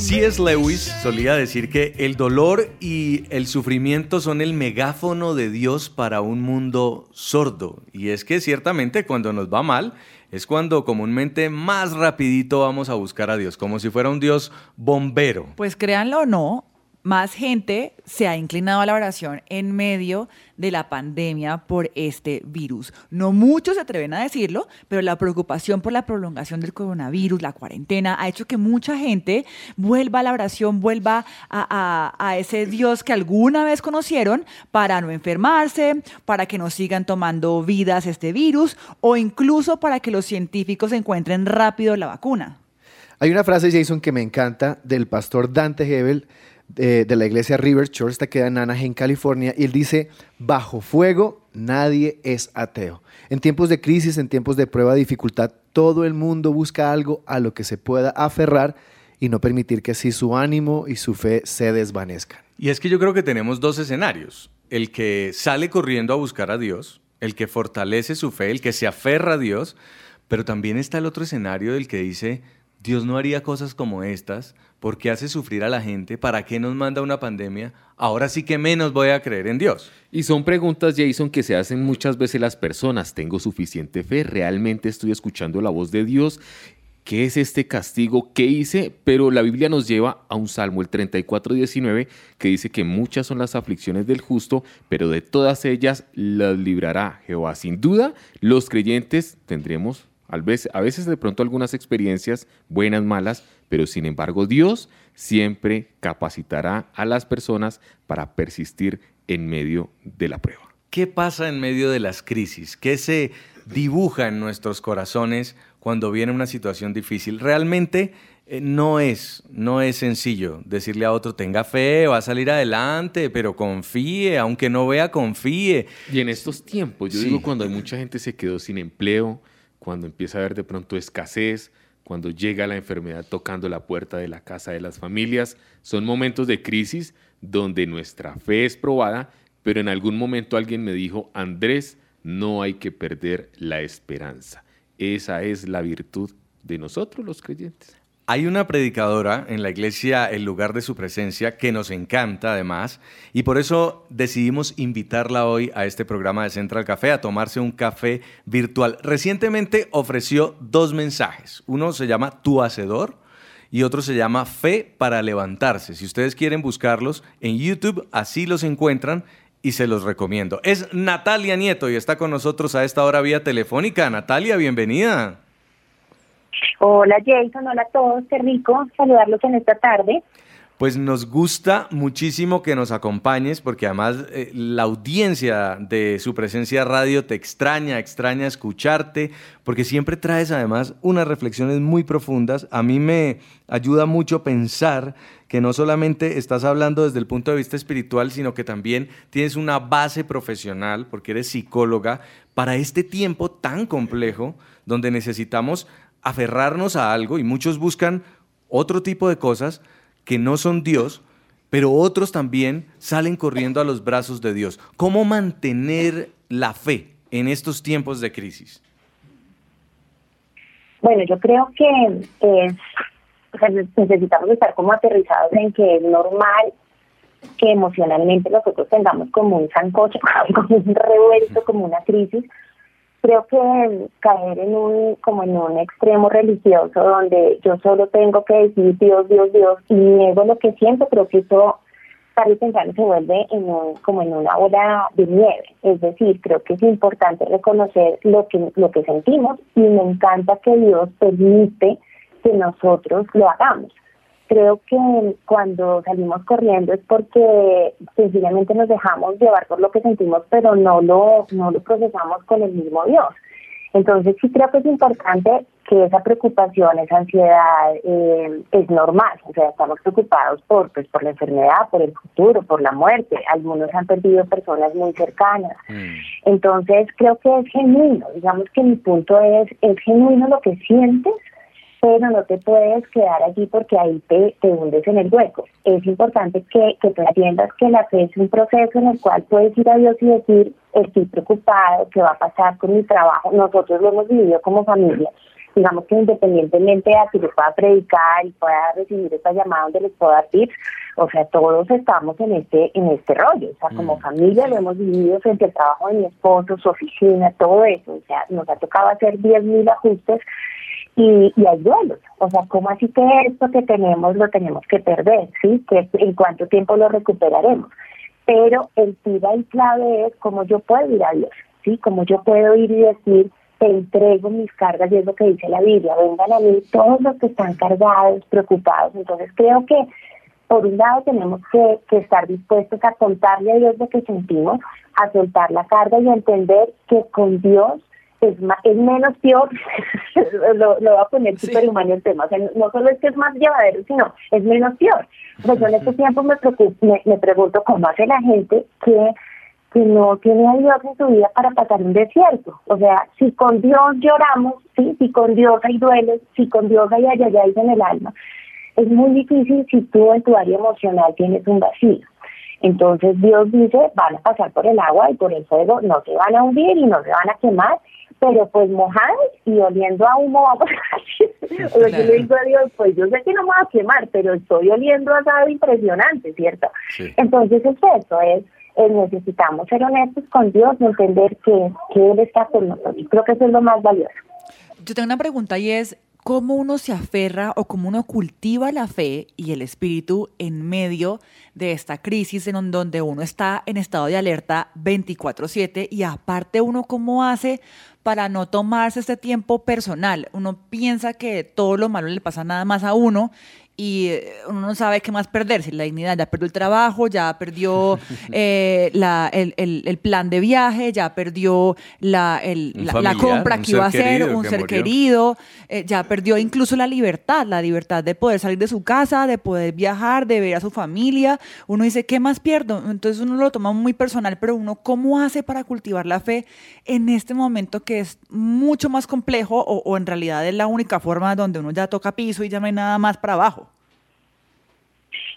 C.S. Lewis solía decir que el dolor y el sufrimiento son el megáfono de Dios para un mundo sordo. Y es que ciertamente cuando nos va mal es cuando comúnmente más rapidito vamos a buscar a Dios, como si fuera un Dios bombero. Pues créanlo o no, más gente se ha inclinado a la oración en medio de la pandemia por este virus. No muchos se atreven a decirlo, pero la preocupación por la prolongación del coronavirus, la cuarentena, ha hecho que mucha gente vuelva a la oración, vuelva a, ese Dios que alguna vez conocieron para no enfermarse, para que no sigan tomando vidas este virus o incluso para que los científicos encuentren rápido la vacuna. Hay una frase, Jason, que me encanta del pastor Dante Hebel de, la iglesia River Church, esta queda en Anaheim, California, y él dice, bajo fuego nadie es ateo. En tiempos de crisis, en tiempos de prueba, de dificultad, todo el mundo busca algo a lo que se pueda aferrar y no permitir que así su ánimo y su fe se desvanezcan. Y es que yo creo que tenemos dos escenarios. El que sale corriendo a buscar a Dios, el que fortalece su fe, el que se aferra a Dios, pero también está el otro escenario del que dice, Dios no haría cosas como estas, ¿por qué hace sufrir a la gente? ¿Para qué nos manda una pandemia? Ahora sí que menos voy a creer en Dios. Y son preguntas, Jason, que se hacen muchas veces las personas. ¿Tengo suficiente fe? ¿Realmente estoy escuchando la voz de Dios? ¿Qué es este castigo? ¿Qué hice? Pero la Biblia nos lleva a un salmo, el 34, 19, que dice que muchas son las aflicciones del justo, pero de todas ellas las librará Jehová. Sin duda, los creyentes tendremos a veces, a veces de pronto algunas experiencias buenas, malas, pero sin embargo Dios siempre capacitará a las personas para persistir en medio de la prueba. ¿Qué pasa en medio de las crisis? ¿Qué se dibuja en nuestros corazones cuando viene una situación difícil? Realmente eh, no es, no es sencillo decirle a otro, tenga fe, va a salir adelante, pero confíe, aunque no vea, confíe. Y en estos tiempos, yo digo cuando hay mucha gente se quedó sin empleo, cuando empieza a haber de pronto escasez, cuando llega la enfermedad tocando la puerta de la casa de las familias. Son momentos de crisis donde nuestra fe es probada, pero en algún momento alguien me dijo, Andrés, no hay que perder la esperanza. Esa es la virtud de nosotros los creyentes. Hay una predicadora en la iglesia, el lugar de su presencia, que nos encanta además, y por eso decidimos invitarla hoy a este programa de Central Café a tomarse un café virtual. Recientemente ofreció dos mensajes. Uno se llama Tu Hacedor y otro se llama Fe para levantarse. Si ustedes quieren buscarlos en YouTube, así los encuentran y se los recomiendo. Es Natalia Nieto y está con nosotros a esta hora vía telefónica. Natalia, bienvenida. Hola Jason, hola a todos, qué rico saludarlos en esta tarde. Pues nos gusta muchísimo que nos acompañes porque además eh, la audiencia de su presencia radio te extraña, extraña escucharte, porque siempre traes además unas reflexiones muy profundas. A mí me ayuda mucho pensar que no solamente estás hablando desde el punto de vista espiritual, sino que también tienes una base profesional, porque eres psicóloga, para este tiempo tan complejo donde necesitamos aferrarnos a algo y muchos buscan otro tipo de cosas que no son Dios, pero otros también salen corriendo a los brazos de Dios. ¿Cómo mantener la fe en estos tiempos de crisis? Bueno, yo creo que necesitamos estar como aterrizados en que es normal que emocionalmente nosotros tengamos como un sancocho, como un revuelto, como una crisis, creo que caer en un como en un extremo religioso donde yo solo tengo que decir Dios, Dios, Dios y niego lo que siento, creo que eso tarde o se vuelve en un, como en una ola de nieve. Es decir, creo que es importante reconocer lo que, lo que sentimos y me encanta que Dios permite que nosotros lo hagamos creo que cuando salimos corriendo es porque sencillamente nos dejamos llevar por lo que sentimos, pero no lo, no lo procesamos con el mismo Dios. Entonces sí creo que es importante que esa preocupación, esa ansiedad eh, es normal, o sea, estamos preocupados por, pues, por la enfermedad, por el futuro, por la muerte, algunos han perdido personas muy cercanas. Mm. Entonces creo que es genuino, digamos que mi punto es, es genuino lo que sientes, pero no te puedes quedar allí porque ahí te, te hundes en el hueco. Es importante que, que tú entiendas que la fe es un proceso en el cual puedes ir a Dios y decir, estoy preocupado, ¿qué va a pasar con mi trabajo? Nosotros lo hemos vivido como familia. digamos que independientemente de que yo pueda predicar y pueda recibir esta llamada donde les puedo dar tips, o sea, todos estamos en este en este rollo, o sea, como mm. familia lo hemos vivido frente al trabajo de mi esposo, su oficina, todo eso, o sea, nos ha tocado hacer 10.000 ajustes y, y hay duelos, o sea, ¿cómo así que esto que tenemos lo tenemos que perder? ¿Sí? que ¿En cuánto tiempo lo recuperaremos? Pero el tira y clave es cómo yo puedo ir a Dios, ¿sí? Cómo yo puedo ir y decir, te entrego mis cargas, y es lo que dice la Biblia, vengan a mí todos los que están cargados, preocupados. Entonces creo que por un lado tenemos que, que, estar dispuestos a contarle a Dios lo que sentimos, a soltar la carga y a entender que con Dios es, es menos peor, lo, lo voy a poner súper humano el tema, o sea, no solo es que es más llevadero, sino es menos peor. Pues yo en este tiempo me, me, me pregunto cómo hace la gente que que no tiene a Dios en su vida para pasar un desierto. O sea, si con Dios lloramos, ¿sí? si con Dios hay duelos, si con Dios hay ayayáis en el alma, es muy difícil si tú en tu área emocional tienes un vacío. Entonces Dios dice, van a pasar por el agua y por el fuego, no se van a hundir y no se van a quemar, pero pues mojados y oliendo a humo vamos a o sea, yo le digo a Dios, pues yo sé que no me va a quemar, pero estoy oliendo a asado impresionante, ¿cierto? Entonces es eso, es eh, necesitamos ser honestos con Dios y entender que, que Él está con nosotros. Creo que eso es lo más valioso. Yo tengo una pregunta y es, ¿cómo uno se aferra o cómo uno cultiva la fe y el espíritu en medio de esta crisis en donde uno está en estado de alerta 24/7 y aparte uno cómo hace para no tomarse este tiempo personal? Uno piensa que todo lo malo le pasa nada más a uno y eh, uno no sabe qué más perder, si la dignidad ya perdió el trabajo, ya perdió eh, la, el, el, plan de viaje, ya perdió la, la, compra que iba a hacer, un ser querido, eh, ya perdió incluso la libertad, la libertad de poder salir de su casa, de poder viajar, de ver a su familia. Uno dice, ¿qué más pierdo? Entonces uno lo toma muy personal, pero uno, ¿cómo hace para cultivar la fe en este momento que es mucho más complejo o, o en realidad es la única forma donde uno ya toca piso y ya no hay nada más para abajo?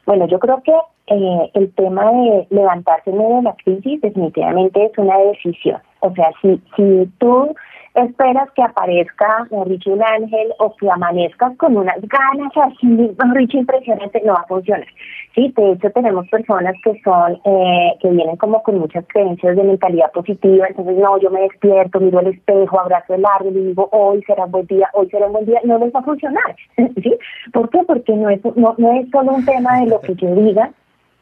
Bueno, yo creo que eh, el tema de levantarse en medio de la crisis definitivamente es una decisión. O sea, si, si tú esperas que aparezca, dicho, un ángel o que amanezcas con unas ganas así, dicho, impresionante, no va a funcionar. Sí, de hecho tenemos personas que son, eh, que vienen como con muchas creencias de mentalidad positiva, entonces no, yo me despierto, miro el espejo, abrazo el árbol y digo, hoy será un buen día, hoy será un buen día, no les va a funcionar, ¿sí? ¿Por qué? Porque no es, no, no es solo un tema de lo que yo diga,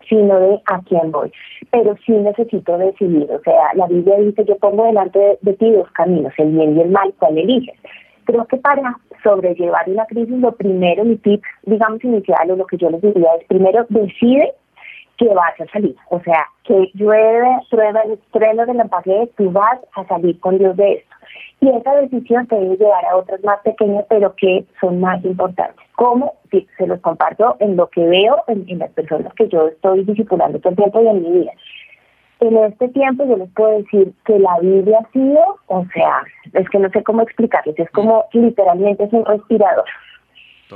sino de a quién voy. Pero sí necesito decidir, o sea, la Biblia dice, yo pongo delante de, ti dos caminos, el bien y el mal, ¿cuál eliges? Creo que para sobrellevar una crisis, lo primero, mi tip, digamos, inicial, o lo que yo les diría es, primero, decide que vas a salir. O sea, que llueve, prueba el estreno del empaque, tú vas a salir con Dios de esto. Y esa decisión te debe llevar a otras más pequeñas, pero que son más importantes. ¿Cómo? Se los comparto en lo que veo en, las personas que yo estoy discipulando todo el tiempo y en mi vida. En este tiempo yo les puedo decir que la Biblia ha sido, o sea, es que no sé cómo explicarles, es como literalmente es un respirador.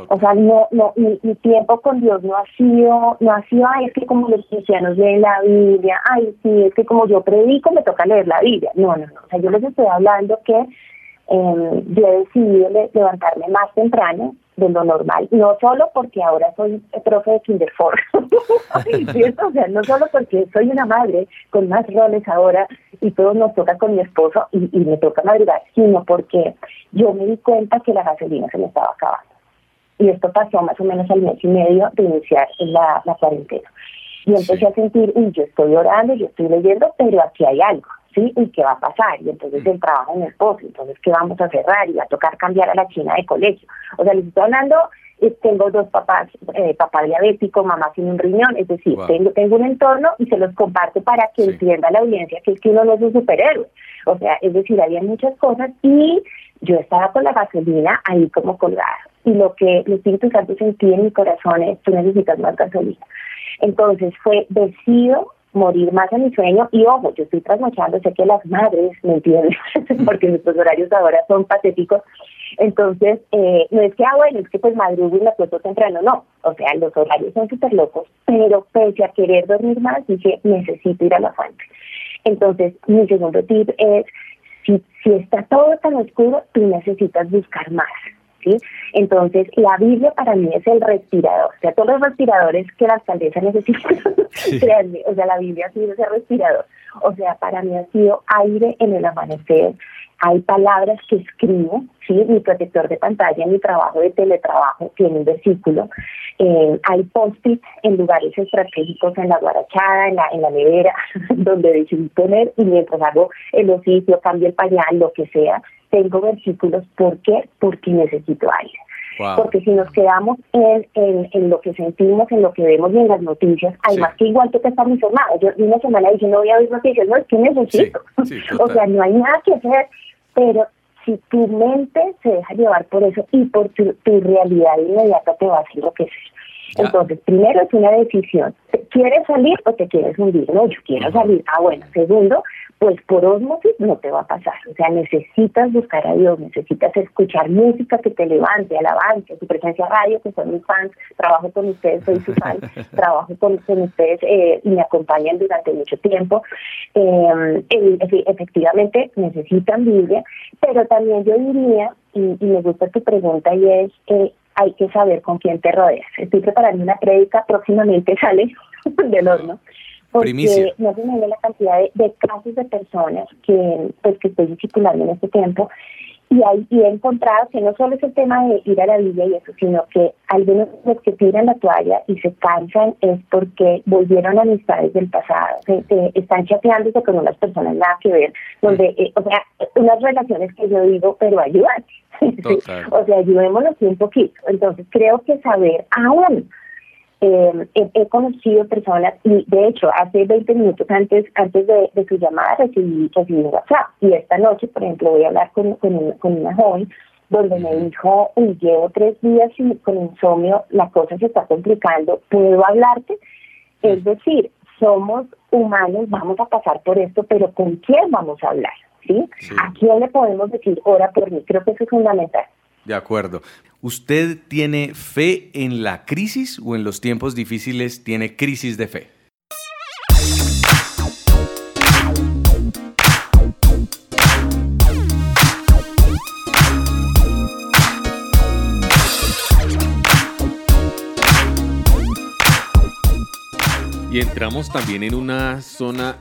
O sea, no, no, mi, tiempo con Dios no ha sido, no ha sido, ay, es que como los cristianos leen la Biblia, ay, sí, es que como yo predico me toca leer la Biblia. No, no, no. O sea, yo les estoy hablando que eh, yo he decidido levantarme más temprano de lo normal, no solo porque ahora soy profe de Kinderford, o sea, no solo porque soy una madre con más roles ahora y todo nos toca con mi esposo y, y me toca madrugar, sino porque yo me di cuenta que la gasolina se me estaba acabando. Y esto pasó más o menos al mes y medio de iniciar la, la cuarentena. Y empecé a sentir, uy, yo estoy orando, yo estoy leyendo, pero aquí hay algo, ¿sí? ¿Y qué va a pasar? Y entonces mm. el trabajo en el esposo, entonces ¿qué vamos a cerrar? Y va a tocar cambiar a la china de colegio. O sea, les estoy hablando, eh, tengo dos papás, eh, papá diabético, mamá sin un riñón, es decir, tengo, tengo un entorno y se los comparto para que entienda la audiencia que es que uno no es un superhéroe. O sea, es decir, había muchas cosas y yo estaba con la gasolina ahí como colgada y lo que el Espíritu Santo sentía en mi corazón es, tú necesitas más gasolina. Entonces fue, decido morir más en mi sueño y ojo, yo estoy trasnochando, sé que las madres me entienden, porque nuestros horarios ahora son patéticos, entonces eh, no es que, ah, bueno, es que pues madrugo y me acuesto temprano, no, o sea, los horarios son súper locos, pero pese a querer dormir más, dije, necesito ir a la fuente. Entonces, mi segundo tip es si, si está todo tan oscuro, tú necesitas buscar más. ¿Sí? Entonces, la Biblia para mí es el respirador. O sea, todos los respiradores que la alcaldesa necesita, o sea, la Biblia ha sido ese respirador. O sea, para mí ha sido aire en el amanecer, hay palabras que escribo, ¿sí? mi protector de pantalla mi trabajo de teletrabajo tiene un versículo, eh, hay post-it en lugares estratégicos, en la guarachada, en la, en la nevera, donde decidí poner y mientras hago el oficio, cambio el pañal, lo que sea, tengo versículos. ¿Por qué? Porque necesito aire. Porque si nos quedamos en, en, lo que sentimos, en lo que vemos y en las noticias, además que igual que te estamos informados, yo una semana dije no voy a ver noticias, no, es que necesito. o sea, no hay nada que hacer pero si tu mente se deja llevar por eso y por tu, realidad inmediata te va a hacer lo que sea. Entonces, primero es una decisión. ¿Quieres salir o te quieres hundir? No, yo quiero salir. Ah, bueno. Segundo, pues por osmosis no te va a pasar. O sea, necesitas buscar a Dios, necesitas escuchar música que te levante, alabanza, su presencia radio, que son mis fans, trabajo con ustedes, soy su fan, trabajo con, ustedes eh, y me acompañan durante mucho tiempo. Eh, efectivamente, necesitan Biblia, pero también yo diría, y, me gusta tu pregunta, y es, eh, hay que saber con quién te rodeas. Estoy preparando una prédica, próximamente sale del horno porque no se me la cantidad de, casos de personas que pues que estoy circulando en este tiempo. Y, hay, y he encontrado que no solo es el tema de ir a la Biblia y eso, sino que algunos los que tiran la toalla y se cansan es porque volvieron a amistades del pasado, se, están chateándose con unas personas nada que ver, donde, eh, o sea, unas relaciones que yo digo, pero ayudan. o sea, ayudémonos un poquito. Entonces creo que saber aún eh, he, conocido personas, y de hecho, hace 20 minutos antes antes de, su llamada recibí, recibí, un WhatsApp. Y esta noche, por ejemplo, voy a hablar con, con, una joven donde me dijo, llevo tres días con insomnio, la cosa se está complicando, ¿puedo hablarte? Es decir, somos humanos, vamos a pasar por esto, pero ¿con quién vamos a hablar? ¿sí? ¿A quién le podemos decir, ora por mí? Creo que eso es fundamental. De acuerdo. ¿Usted tiene fe en la crisis o en los tiempos difíciles tiene crisis de fe? Y entramos también en una zona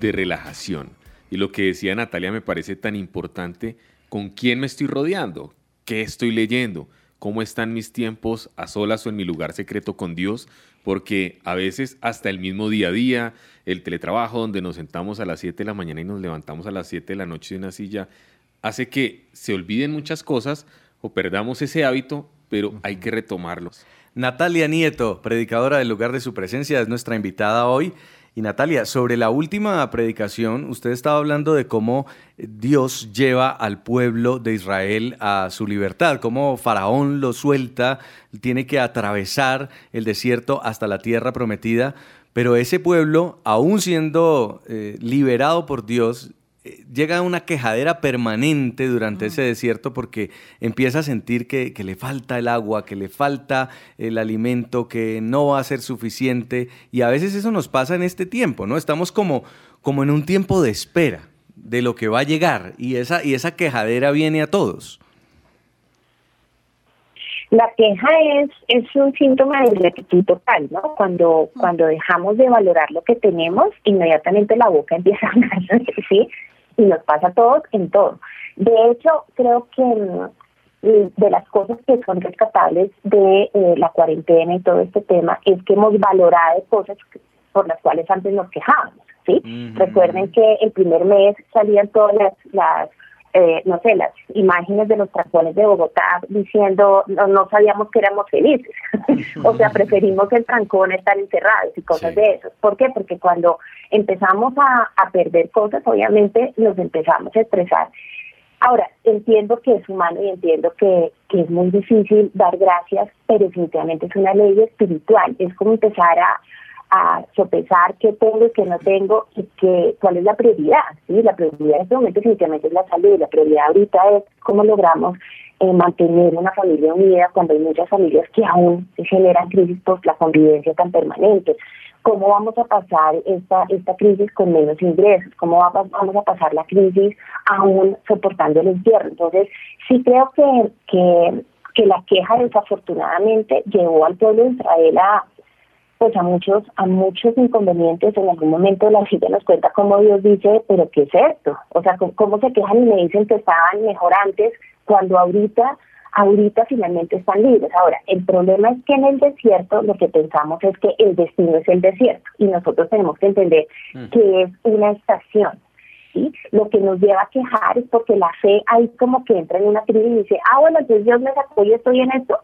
de relajación. Y lo que decía Natalia me parece tan importante, ¿con quién me estoy rodeando? ¿Qué estoy leyendo? ¿Cómo están mis tiempos a solas o en mi lugar secreto con Dios? Porque a veces hasta el mismo día a día, el teletrabajo donde nos sentamos a las 7 de la mañana y nos levantamos a las 7 de la noche en una silla, hace que se olviden muchas cosas o perdamos ese hábito, pero hay que retomarlos. Natalia Nieto, predicadora del lugar de su presencia, es nuestra invitada hoy. Y Natalia, sobre la última predicación, usted estaba hablando de cómo Dios lleva al pueblo de Israel a su libertad, cómo Faraón lo suelta, tiene que atravesar el desierto hasta la tierra prometida, pero ese pueblo, aún siendo eh, liberado por Dios, llega a una quejadera permanente durante ese desierto porque empieza a sentir que, le falta el agua, que le falta el alimento, que no va a ser suficiente. Y a veces eso nos pasa en este tiempo, ¿no? Estamos como, como en un tiempo de espera de lo que va a llegar y esa, y esa quejadera viene a todos. La queja es, es un síntoma de gratitud total, ¿no? Cuando, cuando dejamos de valorar lo que tenemos, inmediatamente la boca empieza a hablar, ¿sí? Y nos pasa a todos en todo. De hecho, creo que mm, de las cosas que son rescatables de eh, la cuarentena y todo este tema es que hemos valorado cosas por las cuales antes nos quejábamos. ¿sí? Recuerden que el primer mes salían todas las, las eh, no sé, las imágenes de los trancones de Bogotá diciendo no, sabíamos que éramos felices. o sea, preferimos el trancón estar encerrados y cosas de eso. ¿Por qué? Porque cuando empezamos a, a perder cosas, obviamente nos empezamos a estresar. Ahora, entiendo que es humano y entiendo que, que es muy difícil dar gracias, pero definitivamente es una ley espiritual. Es como empezar a, a sopesar qué tengo y qué no tengo y qué, cuál es la prioridad. ¿sí? La prioridad en este momento definitivamente es la salud, la prioridad ahorita es cómo logramos eh, mantener una familia unida cuando hay muchas familias que aún se generan crisis por la convivencia tan permanente cómo vamos a pasar esta, esta crisis con menos ingresos, cómo vamos a pasar la crisis aún soportando el invierno. Entonces, sí creo que, que, que la queja desafortunadamente llevó al pueblo de Israel a pues a muchos a muchos inconvenientes en algún momento la gente nos cuenta cómo Dios dice pero qué es esto o sea cómo se quejan y me dicen que estaban mejor antes cuando ahorita ahorita finalmente están libres. Ahora, el problema es que en el desierto lo que pensamos es que el destino es el desierto y nosotros tenemos que entender mm. que es una estación. ¿sí? Lo que nos lleva a quejar es porque la fe ahí como que entra en una crisis y dice, ah, bueno, entonces Dios me sacó y estoy en esto.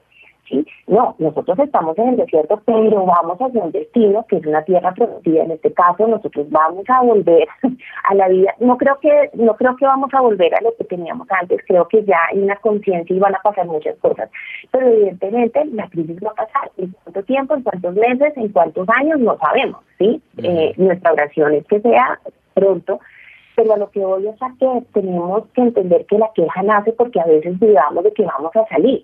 No, nosotros estamos en el desierto, pero vamos hacia un destino que es una tierra productiva. En este caso, nosotros vamos a volver a la vida. No creo que no creo que vamos a volver a lo que teníamos antes. Creo que ya hay una conciencia y van a pasar muchas cosas. Pero evidentemente la crisis va a pasar. ¿En cuánto tiempo? ¿En cuántos meses? ¿En cuántos años? No sabemos. Sí. Eh, nuestra oración es que sea pronto pero a lo que voy es a que tenemos que entender que la queja nace porque a veces dudamos de que vamos a salir.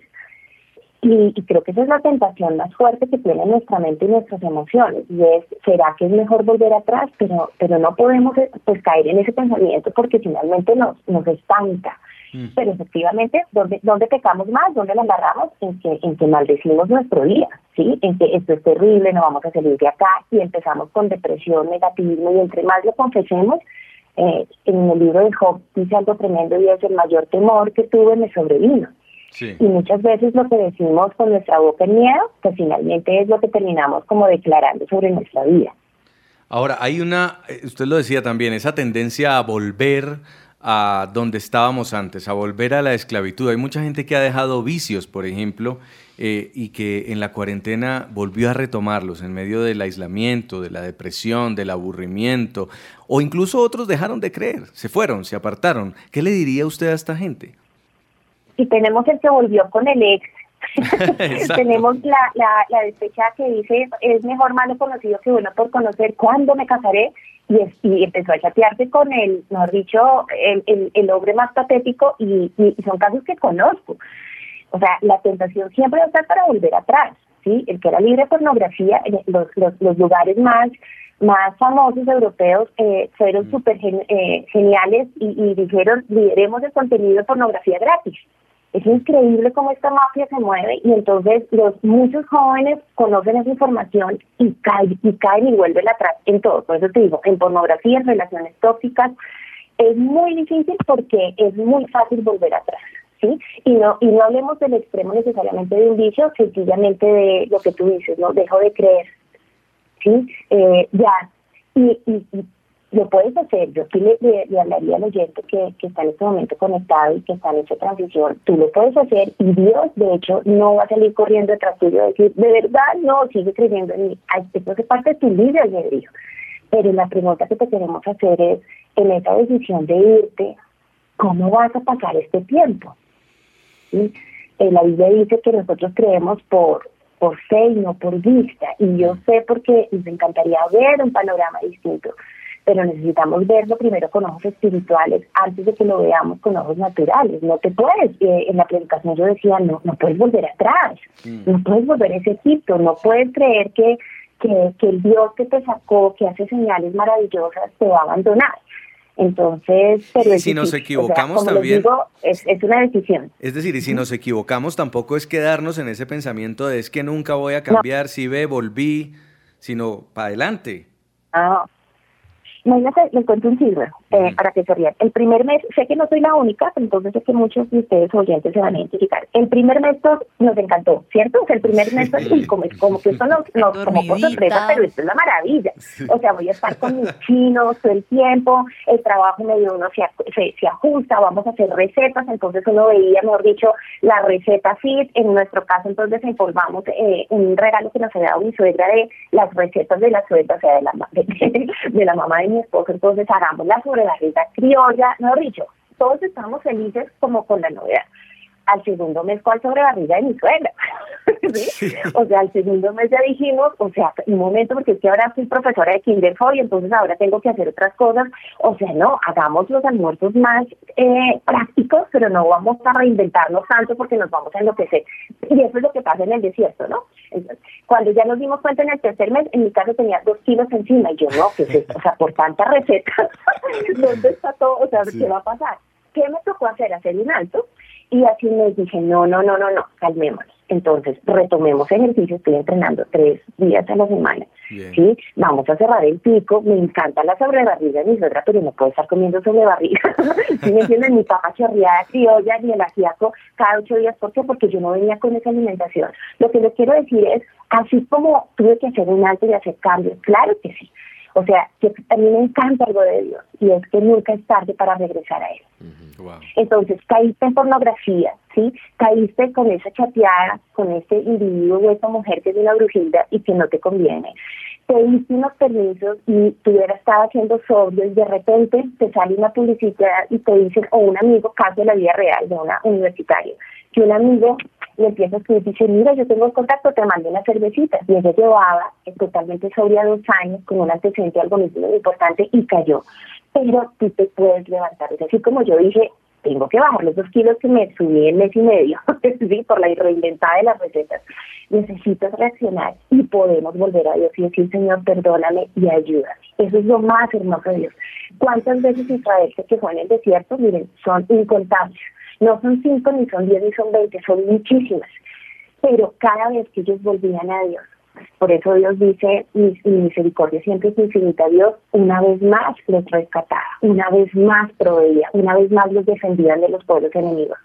Y, creo que esa es la tentación más fuerte que tiene nuestra mente y nuestras emociones. Y es, ¿será que es mejor volver atrás? Pero, pero no podemos eh, pues, caer en ese pensamiento porque finalmente nos, nos estanca. Mm. Pero efectivamente, ¿dónde, ¿dónde pecamos más? ¿Dónde la agarramos? En que, en que maldecimos nuestro día, ¿sí? En que esto es terrible, no vamos a salir de acá y empezamos con depresión, negativismo y entre más lo confesemos, eh, en el libro de Job dice algo tremendo y es el mayor temor que tuve me sobrevino. Y muchas veces lo que decimos con nuestra boca en miedo, pues finalmente es lo que terminamos como declarando sobre nuestra vida. Ahora, hay una, eh, usted lo decía también, esa tendencia a volver a donde estábamos antes, a volver a la esclavitud. Hay mucha gente que ha dejado vicios, por ejemplo, eh, y que en la cuarentena volvió a retomarlos en medio del aislamiento, de la depresión, del aburrimiento, o incluso otros dejaron de creer, se fueron, se apartaron. ¿Qué le diría usted a esta gente? Y tenemos el que volvió con el ex. tenemos la, la, la despecha que dice, es mejor malo conocido que bueno por conocer, ¿cuándo me casaré? Y, y empezó a chatearse con el, mejor dicho, el, el, hombre más patético y, y, son casos que conozco. O sea, la tentación siempre va a estar para volver atrás, ¿sí? El que era libre de pornografía, eh, los, los, los lugares más más famosos europeos eh, fueron mm. súper eh, geniales y, y dijeron, lideremos el contenido de pornografía gratis. Es increíble cómo esta mafia se mueve y entonces los muchos jóvenes conocen esa información y caen y caen y vuelven atrás en todo. Por eso te digo, en pornografía, en relaciones tóxicas, es muy difícil porque es muy fácil volver atrás. ¿sí? Y no y no hablemos del extremo necesariamente de un vicio, sencillamente de lo que tú dices, ¿no? Dejo de creer, ¿sí? Eh, ya. Y, y, y lo puedes hacer. Yo sí le, le, hablaría al oyente que, que, está en este momento conectado y que está en esa transición. Tú lo puedes hacer y Dios, de hecho, no va a salir corriendo detrás tuyo y decir, de verdad, no, sigue creyendo en mí. Esto hace parte de tu libre albedrío. Pero la pregunta que te queremos hacer es, en esa decisión de irte, ¿cómo vas a pasar este tiempo? ¿Sí? Eh, la Biblia dice que nosotros creemos por por fe y no por vista. Y yo sé porque nos encantaría ver un panorama distinto pero necesitamos verlo primero con ojos espirituales antes de que lo veamos con ojos naturales. No te puedes, eh, en la predicación yo decía, no, no puedes volver atrás, mm. no puedes volver a ese Egipto, no puedes creer que, que, que el Dios que te sacó, que hace señales maravillosas, te va a abandonar. Entonces, pero si nos equivocamos también. es, es, una decisión. Es decir, y si nos equivocamos, tampoco es quedarnos en ese pensamiento de es que nunca voy a cambiar, si ve, volví, sino para adelante. Ah, Imagínate, les cuento un chisme eh, para que se rían. El primer mes, sé que no soy la única, pero entonces sé que muchos de ustedes oyentes se van a identificar. El primer mes nos encantó, ¿cierto? el primer mes, sí. como, como que eso nos, nos como por sorpresa, pero esto es la maravilla. O sea, voy a estar con mis chinos todo el tiempo, el trabajo medio uno se, se, se, ajusta, vamos a hacer recetas, entonces uno veía, mejor dicho, la receta fit. En nuestro caso, entonces informamos eh, un regalo que nos había dado mi suegra de las recetas de la suegra, o sea, de la, de, de la mamá de mi esposo, entonces hagamos la sobrebarriga criolla, no dicho, todos estamos felices como con la novedad. Al segundo mes, ¿cuál sobrebarriga de mi suegra? O sea, al segundo mes ya dijimos, o sea, un momento, porque es que ahora soy profesora de Kinderhoy, entonces ahora tengo que hacer otras cosas. O sea, no, hagamos los almuerzos más eh, prácticos, pero no vamos a reinventarnos tanto porque nos vamos a enloquecer. Y eso es lo que pasa en el desierto, ¿no? Entonces, cuando ya nos dimos cuenta en el tercer mes, en mi caso tenía dos kilos encima, y yo, no, que es O sea, por tanta receta, ¿dónde está todo? O sea, ¿qué va a pasar? ¿Qué me tocó hacer? Hacer un alto y así me dije, no, no, no, no, no, calmémonos. Entonces, retomemos ejercicio, estoy entrenando tres días a la semana. ¿sí? Vamos a cerrar el pico, me encanta la sobrebarriga de mi suegra, pero no puedo estar comiendo sobrebarriga. ¿Sí me entienden? Mi papá chorreada criolla ni el ajiaco cada ocho días. ¿Por qué? Porque yo no venía con esa alimentación. Lo que les quiero decir es, así como tuve que hacer un alto y hacer cambios, claro que sí. O sea, que a mí me encanta algo de Dios y es que nunca es tarde para regresar a Él. Entonces, caíste en pornografía, ¿sí? Caíste con esa chateada, con ese individuo o esa mujer que es una brujilda y que no te conviene. Te diste unos permisos y tú hubieras estado haciendo sobrio y de repente te sale una publicidad y te dicen, o un amigo, caso de la vida real de una universitaria, que un amigo le empieza a escribir, dice, mira, yo tengo el contacto, te mandé una cervecita. Y ella llevaba totalmente sobria dos años con un antecedente algo muy importante y cayó pero tú te puedes levantar. Es así como yo dije, tengo que bajar los dos kilos que me subí en mes y medio, sí, por la reinventada de las recetas. Necesito reaccionar y podemos volver a Dios y decir, Señor, perdóname y ayúdame. Eso es lo más hermoso de Dios. ¿Cuántas veces Israel se quejó en el desierto? Miren, son incontables. No son cinco, ni son diez, ni son veinte, son muchísimas. Pero cada vez que ellos volvían a Dios, por eso Dios dice, mi, misericordia siempre es infinita. Dios una vez más los rescataba, una vez más proveía, una vez más los defendía de los pueblos enemigos.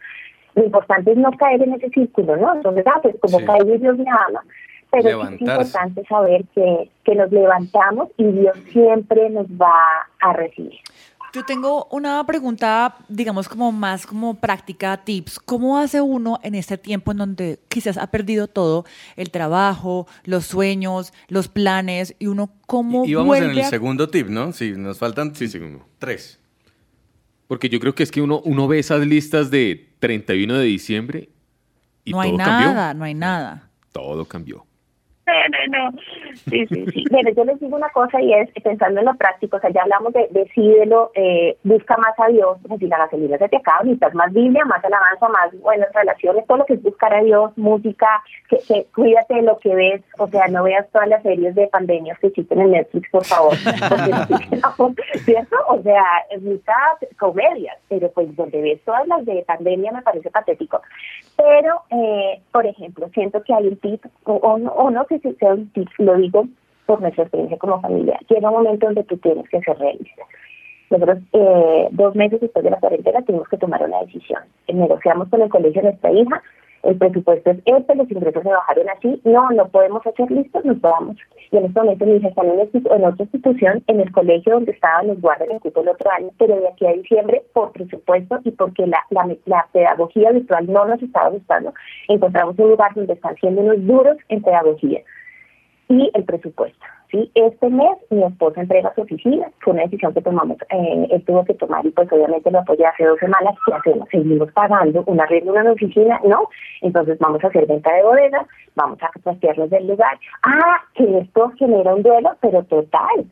Lo importante es no caer en ese círculo, ¿no? Entonces, ah, pues como cae Dios me ama. Pero es importante saber que, que nos levantamos y Dios siempre nos va a recibir. Yo tengo una pregunta, digamos, como más como práctica, tips. ¿Cómo hace uno en este tiempo en donde quizás ha perdido todo, el trabajo, los sueños, los planes, y uno cómo Y, vamos en el segundo tip, ¿no? Sí, nos faltan sí, segundo. tres. Porque yo creo que es que uno, uno ve esas listas de 31 de diciembre y no hay nada, no hay nada. Todo cambió no, no. Sí, sí, sí. Pero yo les digo una cosa y es, pensando en lo práctico, o sea, ya hablamos de decídelo, eh, busca más a Dios, pues si la gasolina se te acaba, necesitas más Biblia, más alabanza, más buenas relaciones, todo lo que es buscar a Dios, música, que, que cuídate de lo que ves, o sea, no veas todas las series de pandemias que existen en Netflix, por favor, ¿cierto? O sea, busca comedias, pero pues donde ves todas las de pandemia me parece patético. Pero, eh, por ejemplo, siento que hay un tip, o, o no sé si sea un tip, lo digo por nuestra experiencia como familia, llega un momento donde tú tienes que ser realista. Nosotros, eh, dos meses después de la cuarentena, tuvimos que tomar una decisión. Negociamos con el colegio de nuestra hija el presupuesto es este, los ingresos se bajaron así, no, no podemos hacer listos, nos vamos. Y en este momento mi hija está en, otra institución, en el colegio donde estaban los guardias el equipo el otro año, pero de aquí a diciembre, por presupuesto y porque la, la, pedagogía virtual no nos estaba gustando, encontramos un lugar donde están siendo unos duros en pedagogía y el presupuesto. ¿Sí? Este mes mi esposa entrega su oficina, fue una decisión que tomamos, eh, él tuvo que tomar y pues obviamente lo apoyé hace dos semanas, ¿qué hacemos? Seguimos pagando una red de una oficina, ¿no? Entonces vamos a hacer venta de bodega, vamos a trastearnos del lugar. Ah, que esto genera un duelo, pero total,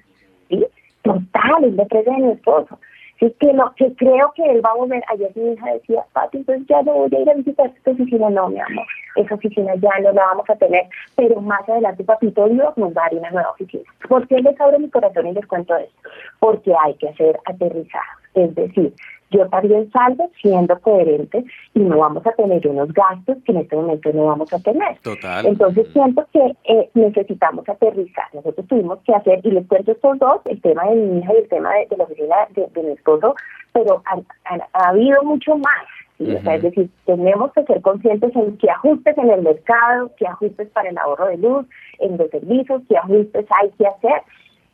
¿sí? Total, es de de mi esposo. Sí, que, lo, que creo que él va a volver. Ayer mi hija decía, Pati, entonces ya no voy a ir a visitar esta oficina. No, mi amor, esa oficina ya no la vamos a tener. Pero más adelante, papito Dios nos va a dar una nueva oficina. ¿Por qué les abro mi corazón y les cuento esto? Porque hay que hacer aterrizaje. Es decir, yo también salgo siendo coherente y no vamos a tener unos gastos que en este momento no vamos a tener. Total. Entonces siento que eh, necesitamos aterrizar. Nosotros tuvimos que hacer, y les cuento estos dos, el tema de mi hija y el tema de, la oficina de, mi esposo, pero ha, habido mucho más. Es decir, tenemos que ser conscientes en qué ajustes en el mercado, qué ajustes para el ahorro de luz, en los servicios, qué ajustes hay que hacer.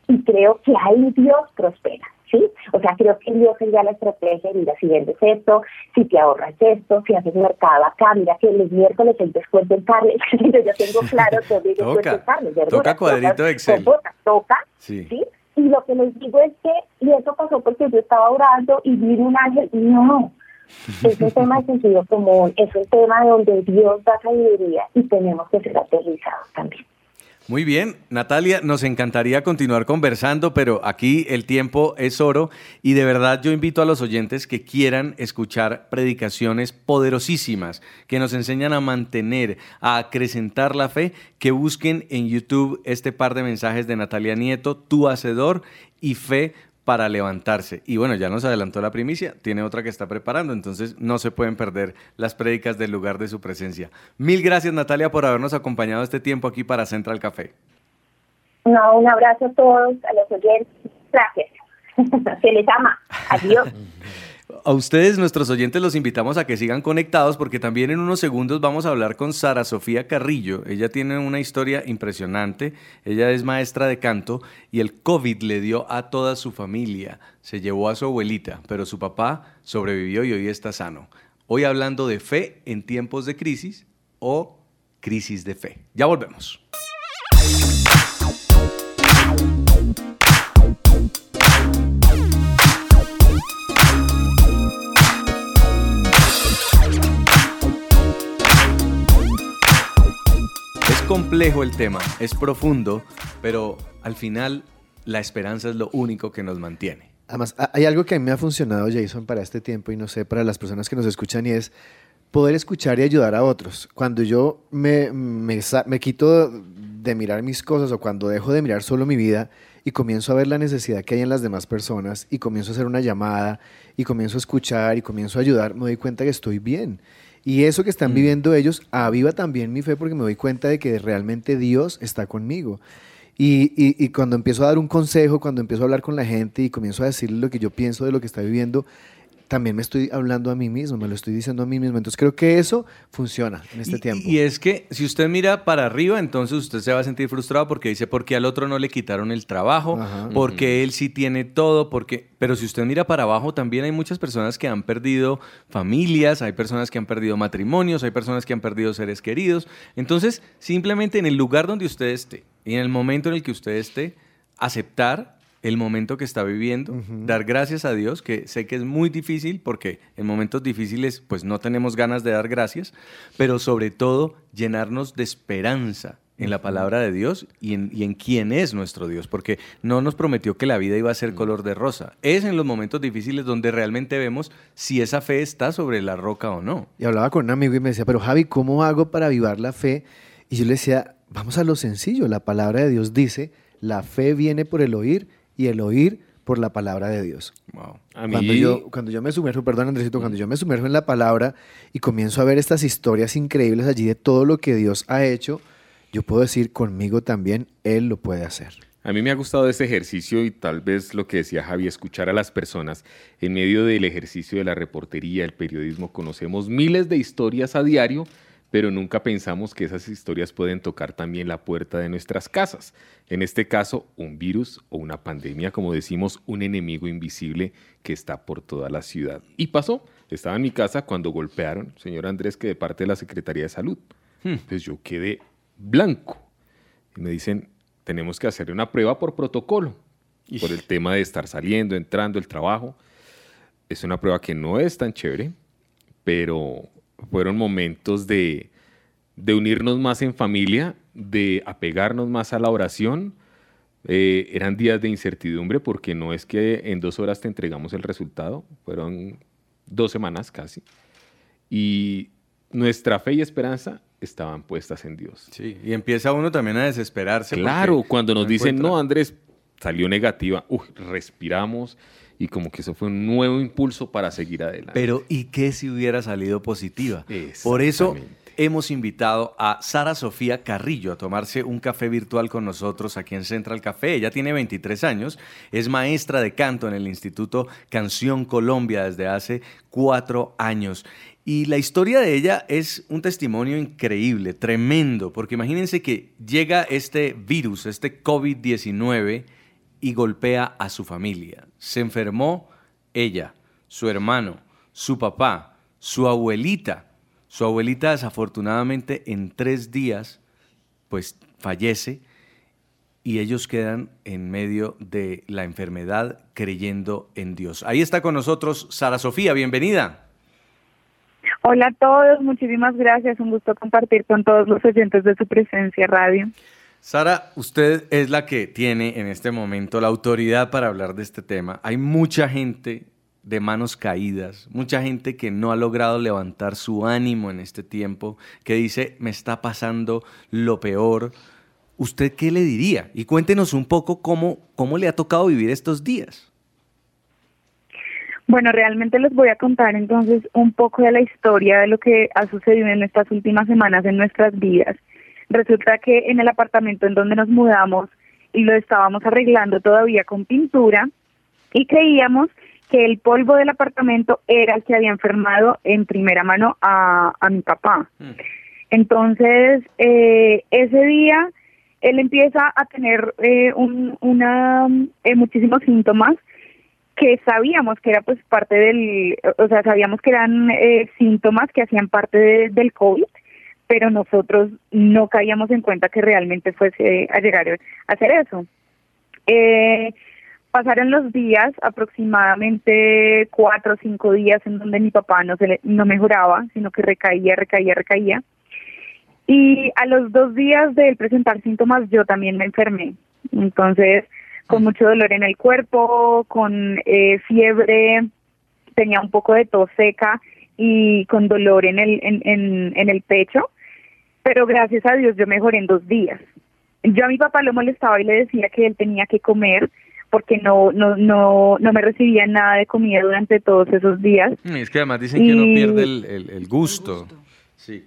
Y creo que ahí Dios prospera. ¿sí? O sea, creo que Dios ya la estrategia, mira, si vendes esto, si te ahorras esto, si haces mercado acá, mira que los miércoles el descuento en carne, yo tengo claro que el descuento en carne, Toca cuadrito de Excel. Toca, toca, sí. ¿sí? Y lo que les digo es que, y eso pasó porque yo estaba orando y vi un ángel, no, Es un tema de sentido común, es un tema donde Dios da sabiduría y tenemos que ser aterrizados también. Muy bien, Natalia, nos encantaría continuar conversando, pero aquí el tiempo es oro y de verdad yo invito a los oyentes que quieran escuchar predicaciones poderosísimas que nos enseñan a mantener, a acrecentar la fe, que busquen en YouTube este par de mensajes de Natalia Nieto, Tu Hacedor y Fe para levantarse. Y bueno, ya nos adelantó la primicia, tiene otra que está preparando, entonces no se pueden perder las prédicas del lugar de su presencia. Mil gracias Natalia por habernos acompañado este tiempo aquí para Central Café. No, un abrazo a todos, a los oyentes. Gracias. Se les ama. Adiós. A ustedes, nuestros oyentes, los invitamos a que sigan conectados porque también en unos segundos vamos a hablar con Sara Sofía Carrillo. Ella tiene una historia impresionante. Ella es maestra de canto y el COVID le dio a toda su familia. Se llevó a su abuelita, pero su papá sobrevivió y hoy está sano. Hoy hablando de fe en tiempos de crisis o crisis de fe. Ya volvemos. Complejo el tema, es profundo, pero al final la esperanza es lo único que nos mantiene. Además, hay algo que a mí me ha funcionado, Jason, para este tiempo y no sé, para las personas que nos escuchan y es poder escuchar y ayudar a otros. Cuando yo me, me, me quito de mirar mis cosas o cuando dejo de mirar solo mi vida y comienzo a ver la necesidad que hay en las demás personas y comienzo a hacer una llamada y comienzo a escuchar y comienzo a ayudar, me doy cuenta que estoy bien y eso que están mm. viviendo ellos aviva también mi fe porque me doy cuenta de que realmente Dios está conmigo. Y, y, cuando empiezo a dar un consejo, cuando empiezo a hablar con la gente y comienzo a decirle lo que yo pienso de lo que está viviendo, también me estoy hablando a mí mismo, me lo estoy diciendo a mí mismo. Entonces creo que eso funciona en este tiempo. Y es que si usted mira para arriba, entonces usted se va a sentir frustrado porque dice, ¿por qué al otro no le quitaron el trabajo? Porque él sí tiene todo, porque... Pero si usted mira para abajo, también hay muchas personas que han perdido familias, hay personas que han perdido matrimonios, hay personas que han perdido seres queridos. Entonces, simplemente en el lugar donde usted esté y en el momento en el que usted esté, aceptar el momento que está viviendo, dar gracias a Dios, que sé que es muy difícil porque en momentos difíciles pues no tenemos ganas de dar gracias, pero sobre todo llenarnos de esperanza en la palabra de Dios y en, y en, quién es nuestro Dios, porque no nos prometió que la vida iba a ser color de rosa. Es en los momentos difíciles donde realmente vemos si esa fe está sobre la roca o no. Y hablaba con un amigo y me decía, pero Javi, ¿cómo hago para avivar la fe? Y yo le decía, vamos a lo sencillo, la palabra de Dios dice, la fe viene por el oír y el oír por la palabra de Dios. Cuando, yo, cuando yo me sumerjo, perdón Andresito, cuando yo me sumerjo en la palabra y comienzo a ver estas historias increíbles allí de todo lo que Dios ha hecho, yo puedo decir conmigo también, Él lo puede hacer. A mí me ha gustado ese ejercicio y tal vez lo que decía Javi, escuchar a las personas. En medio del ejercicio de la reportería, el periodismo, conocemos miles de historias a diario pero nunca pensamos que esas historias pueden tocar también la puerta de nuestras casas. En este caso, un virus o una pandemia, como decimos, un enemigo invisible que está por toda la ciudad. Y pasó, estaba en mi casa cuando golpearon, señor Andrés, que de parte de la Secretaría de Salud. Hmm. Entonces yo quedé blanco. Y me dicen, tenemos que hacerle una prueba por protocolo, por el tema de estar saliendo, entrando, el trabajo. Es una prueba que no es tan chévere, pero fueron momentos de, unirnos más en familia, de apegarnos más a la oración. Eh, eran días de incertidumbre porque no es que en dos horas te entregamos el resultado, fueron dos semanas casi. Y nuestra fe y esperanza estaban puestas en Dios. Sí, y empieza uno también a desesperarse. Claro, cuando nos dicen, no, Andrés, salió negativa, respiramos y como que eso fue un nuevo impulso para seguir adelante. Pero ¿y qué si hubiera salido positiva? Por eso hemos invitado a Sara Sofía Carrillo a tomarse un café virtual con nosotros aquí en Central Café. Ella tiene 23 años, es maestra de canto en el Instituto Canción Colombia desde hace cuatro años. Y la historia de ella es un testimonio increíble, tremendo, porque imagínense que llega este virus, este COVID-19, y golpea a su familia. Se enfermó ella, su hermano, su papá, su abuelita. Su abuelita desafortunadamente en tres días pues fallece y ellos quedan en medio de la enfermedad creyendo en Dios. Ahí está con nosotros Sara Sofía, bienvenida. Hola a todos, muchísimas gracias. Un gusto compartir con todos los oyentes de su presencia radio. Sara, usted es la que tiene en este momento la autoridad para hablar de este tema. Hay mucha gente de manos caídas, mucha gente que no ha logrado levantar su ánimo en este tiempo, que dice, me está pasando lo peor. ¿Usted qué le diría? Y cuéntenos un poco cómo, cómo le ha tocado vivir estos días. Bueno, realmente les voy a contar entonces un poco de la historia de lo que ha sucedido en estas últimas semanas en nuestras vidas. Resulta que en el apartamento en donde nos mudamos y lo estábamos arreglando todavía con pintura y creíamos que el polvo del apartamento era el que había enfermado en primera mano a, mi papá. Mm. Entonces, eh, ese día él empieza a tener eh, un, una, eh, muchísimos síntomas que sabíamos que era pues parte del, o sea, sabíamos que eran síntomas que hacían parte del COVID, pero nosotros no caíamos en cuenta que realmente fuese a llegar a hacer eso. Eh, pasaron los días, aproximadamente cuatro o cinco días en donde mi papá no, se no mejoraba, sino que recaía, recaía, recaía. Y a los dos días de él presentar síntomas, yo también me enfermé. Entonces, con mucho dolor en el cuerpo, con eh, fiebre, tenía un poco de tos seca y con dolor en el, en, en, en el pecho. Pero gracias a Dios yo mejoré en dos días. Yo a mi papá lo molestaba y le decía que él tenía que comer porque no, no, no, no me recibía nada de comida durante todos esos días. Mm, es que además dicen que no pierde el, el, gusto. Sí.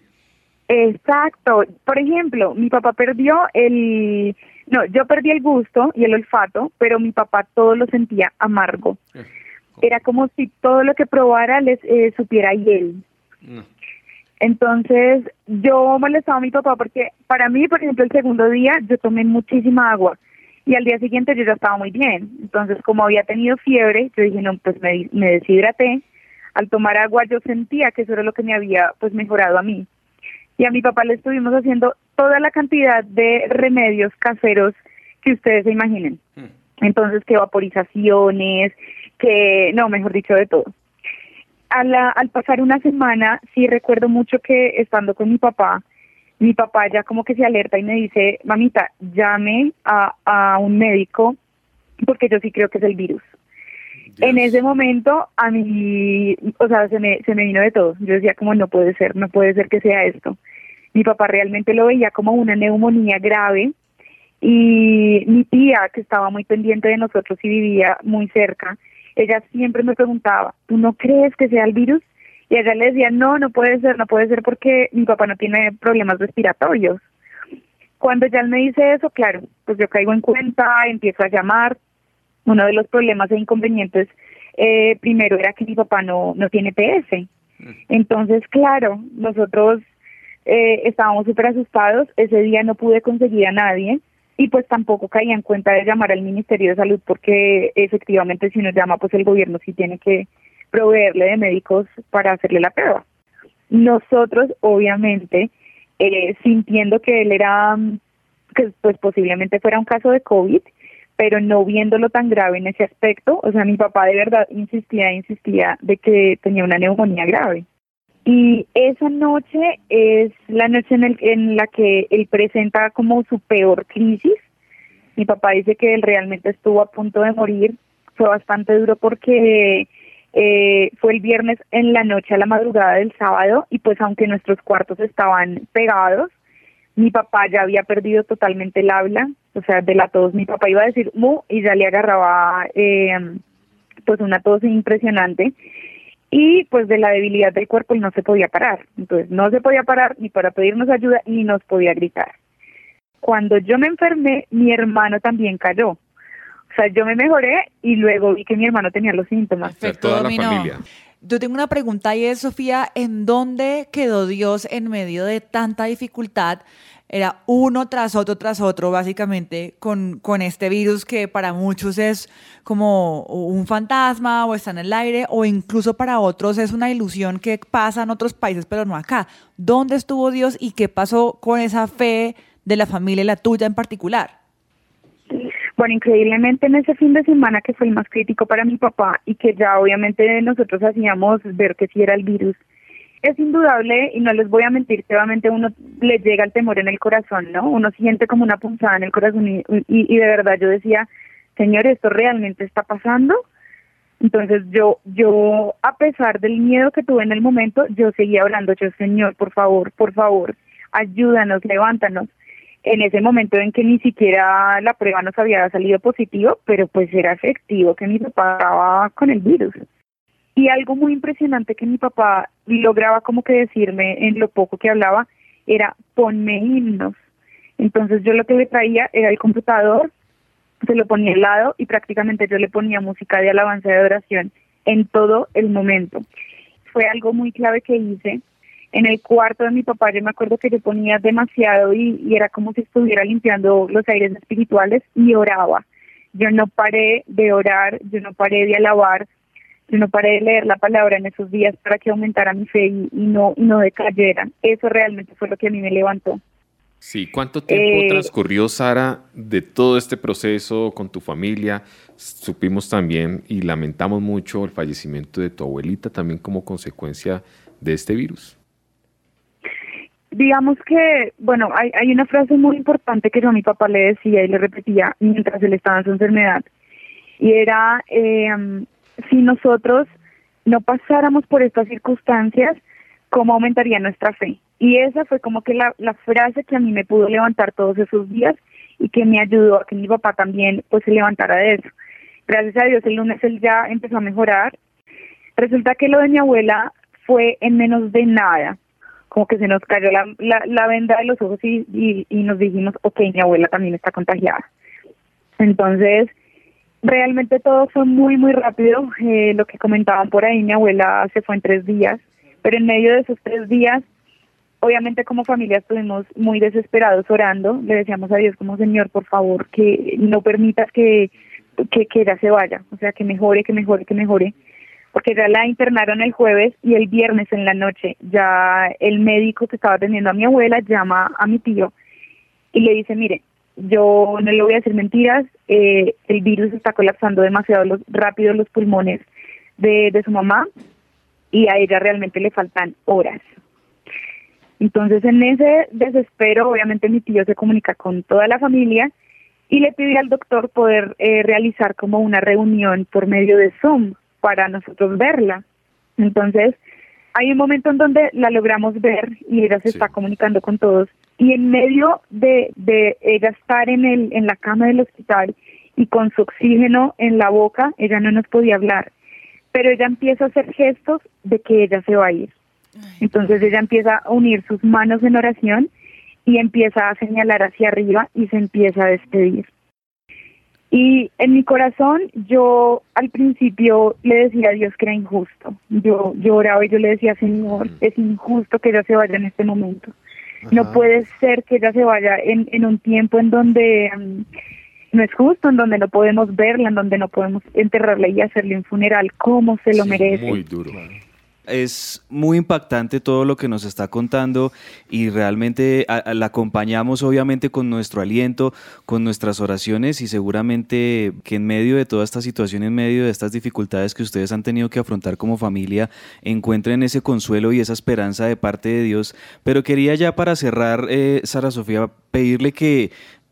Exacto. Por ejemplo, mi papá perdió el... No, yo perdí el gusto y el olfato, pero mi papá todo lo sentía amargo. Eh, Era como si todo lo que probara les eh, supiera hiel. Entonces, yo molestaba a mi papá porque para mí, por ejemplo, el segundo día yo tomé muchísima agua y al día siguiente yo ya estaba muy bien. Entonces, como había tenido fiebre, yo dije, no, pues me, me deshidraté. Al tomar agua yo sentía que eso era lo que me había pues mejorado a mí. Y a mi papá le estuvimos haciendo toda la cantidad de remedios caseros que ustedes se imaginen. Hmm. Entonces, que vaporizaciones, que, no, mejor dicho, de todo. Al, al pasar una semana, sí recuerdo mucho que estando con mi papá, mi papá ya como que se alerta y me dice, mamita, llame a, a un médico porque yo sí creo que es el virus. En ese momento a mí, o sea, se me, se me vino de todo. Yo decía como no puede ser, no puede ser que sea esto. Mi papá realmente lo veía como una neumonía grave y mi tía, que estaba muy pendiente de nosotros y vivía muy cerca, ella siempre me preguntaba, ¿tú no crees que sea el virus? Y ella le decía, no, no puede ser, no puede ser porque mi papá no tiene problemas respiratorios. Cuando ya él me dice eso, claro, pues yo caigo en cuenta, empiezo a llamar. Uno de los problemas e inconvenientes eh, primero era que mi papá no, no tiene PS. Entonces, claro, nosotros eh, estábamos súper asustados. Ese día no pude conseguir a nadie y pues tampoco caía en cuenta de llamar al Ministerio de Salud porque efectivamente si nos llama pues el gobierno sí tiene que proveerle de médicos para hacerle la prueba. Nosotros, obviamente, eh, sintiendo que él era, que pues posiblemente fuera un caso de COVID, pero no viéndolo tan grave en ese aspecto, o sea, mi papá de verdad insistía, insistía de que tenía una neumonía grave. Y esa noche es la noche en, el, en la que él presenta como su peor crisis. Mi papá dice que él realmente estuvo a punto de morir. Fue bastante duro porque eh, fue el viernes en la noche a la madrugada del sábado y pues aunque nuestros cuartos estaban pegados, mi papá ya había perdido totalmente el habla, o sea, de la tos mi papá iba a decir mu y ya le agarraba eh, pues una tos impresionante y pues de la debilidad del cuerpo y no se podía parar, entonces no se podía parar ni para pedirnos ayuda ni nos podía gritar. Cuando yo me enfermé, mi hermano también cayó. O sea, yo me mejoré y luego vi que mi hermano tenía los síntomas. Perfecto, toda la familia. Yo tengo una pregunta y es, Sofía, ¿en dónde quedó Dios en medio de tanta dificultad? Era uno tras otro, tras otro, básicamente, con, con este virus que para muchos es como un fantasma o está en el aire, o incluso para otros es una ilusión que pasa en otros países, pero no acá. ¿Dónde estuvo Dios y qué pasó con esa fe de la familia y la tuya en particular? Bueno, increíblemente en ese fin de semana que fue el más crítico para mi papá y que ya obviamente nosotros hacíamos ver que sí era el virus, es indudable y no les voy a mentir que obviamente uno le llega el temor en el corazón, ¿no? Uno siente como una punzada en el corazón y, y, de verdad yo decía, Señor, ¿esto realmente está pasando? Entonces yo, yo, a pesar del miedo que tuve en el momento, yo seguía orando, yo, Señor, por favor, por favor, ayúdanos, levántanos. En ese momento en que ni siquiera la prueba nos había salido positivo, pero pues era efectivo que mi papá estaba con el virus. Y algo muy impresionante que mi papá lograba como que decirme en lo poco que hablaba era ponme himnos. Entonces yo lo que le traía era el computador, se lo ponía al lado y prácticamente yo le ponía música de alabanza de oración en todo el momento. Fue algo muy clave que hice. En el cuarto de mi papá yo me acuerdo que yo ponía demasiado y, y era como si estuviera limpiando los aires espirituales y oraba. Yo no paré de orar, yo no paré de alabar, yo no paré de leer la palabra en esos días para que aumentara mi fe y, no, no decayera. Eso realmente fue lo que a mí me levantó. Sí, ¿cuánto tiempo eh, transcurrió, Sara, de todo este proceso con tu familia? Supimos también y lamentamos mucho el fallecimiento de tu abuelita también como consecuencia de este virus. Digamos que, bueno, hay, hay una frase muy importante que yo a mi papá le decía y le repetía mientras él estaba en su enfermedad. Y era, eh, si nosotros no pasáramos por estas circunstancias, ¿cómo aumentaría nuestra fe? Y esa fue como que la, frase que a mí me pudo levantar todos esos días y que me ayudó a que mi papá también pues se levantara de eso. Gracias a Dios el lunes él ya empezó a mejorar. Resulta que lo de mi abuela fue en menos de nada, como que se nos cayó la, la, venda de los ojos y, y, y nos dijimos, ok, mi abuela también está contagiada. Entonces, Realmente todo fue muy, muy rápido. Eh, lo que comentaban por ahí, mi abuela se fue en tres días, pero en medio de esos tres días, obviamente como familia estuvimos muy desesperados orando. Le decíamos a Dios como Señor, por favor, que no permitas que, que, que se vaya, o sea, que mejore, que mejore, que mejore. Porque ya la internaron el jueves y el viernes en la noche ya el médico que estaba atendiendo a mi abuela llama a mi tío y le dice, mire, yo no le voy a decir mentiras, eh, el virus está colapsando demasiado los, rápido los pulmones de, de su mamá y a ella realmente le faltan horas. Entonces en ese desespero, obviamente mi tío se comunica con toda la familia y le pide al doctor poder eh, realizar como una reunión por medio de Zoom para nosotros verla. Entonces hay un momento en donde la logramos ver y ella se está comunicando con todos y en medio de, de ella estar en, el, en la cama del hospital y con su oxígeno en la boca, ella no nos podía hablar, pero ella empieza a hacer gestos de que ella se va a ir. Entonces ella empieza a unir sus manos en oración y empieza a señalar hacia arriba y se empieza a despedir. Y en mi corazón yo al principio le decía a Dios que era injusto. Yo lloraba y yo le decía, Señor, es injusto que ella se vaya en este momento. No puede ser que ella se vaya en, en un tiempo en donde mm, no es justo, en donde no podemos verla, en donde no podemos enterrarla y hacerle un funeral como se lo merece. Muy duro. Es muy impactante todo lo que nos está contando y realmente la acompañamos obviamente con nuestro aliento, con nuestras oraciones y seguramente que en medio de toda esta situación, en medio de estas dificultades que ustedes han tenido que afrontar como familia, encuentren ese consuelo y esa esperanza de parte de Dios. Pero quería ya para cerrar, eh, Sara Sofía, pedirle que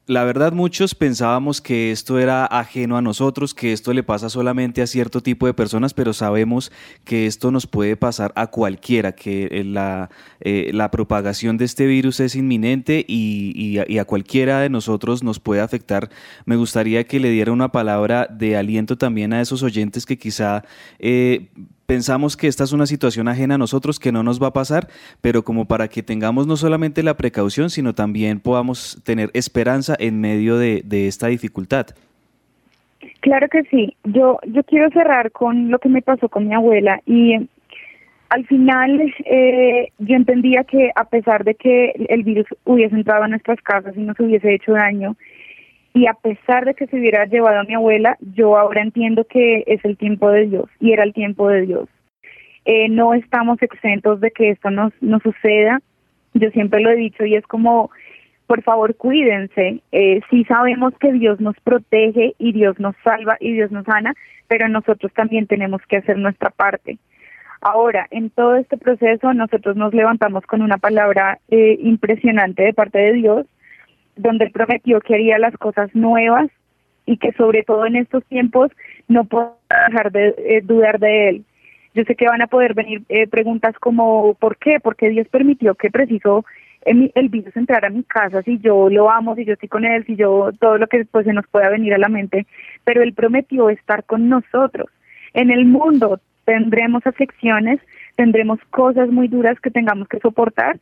la verdad muchos pensábamos que esto era ajeno a nosotros, que esto le pasa solamente a cierto tipo de personas, pero sabemos que esto nos puede pasar a cualquiera, que eh, la, eh, la propagación de este virus es inminente y, a cualquiera de nosotros nos puede afectar. Me gustaría que le diera una palabra de aliento también a esos oyentes que quizá... Eh, pensamos que esta es una situación ajena a nosotros, que no nos va a pasar, pero como para que tengamos no solamente la precaución, sino también podamos tener esperanza en medio de, esta dificultad. Claro que sí. Yo, yo quiero cerrar con lo que me pasó con mi abuela y al final eh, yo entendía que a pesar de que el virus hubiese entrado a nuestras casas y nos hubiese hecho daño, y a pesar de que se hubiera llevado a mi abuela, yo ahora entiendo que es el tiempo de Dios y era el tiempo de Dios. Eh, no estamos exentos de que esto nos, nos suceda. Yo siempre lo he dicho y es como, por favor, cuídense. Eh, sí sabemos que Dios nos protege y Dios nos salva y Dios nos sana, pero nosotros también tenemos que hacer nuestra parte. Ahora, en todo este proceso, nosotros nos levantamos con una palabra eh, impresionante de parte de Dios, donde Él prometió que haría las cosas nuevas y que sobre todo en estos tiempos no puedo dejar de eh, dudar de Él. Yo sé que van a poder venir eh, preguntas como ¿por qué? Porque Dios permitió que preciso el, el virus entrara a mi casa, si yo lo amo, si yo estoy con Él, si yo todo lo que pues, se nos pueda venir a la mente, pero Él prometió estar con nosotros. En el mundo tendremos aflicciones, tendremos cosas muy duras que tengamos que soportar,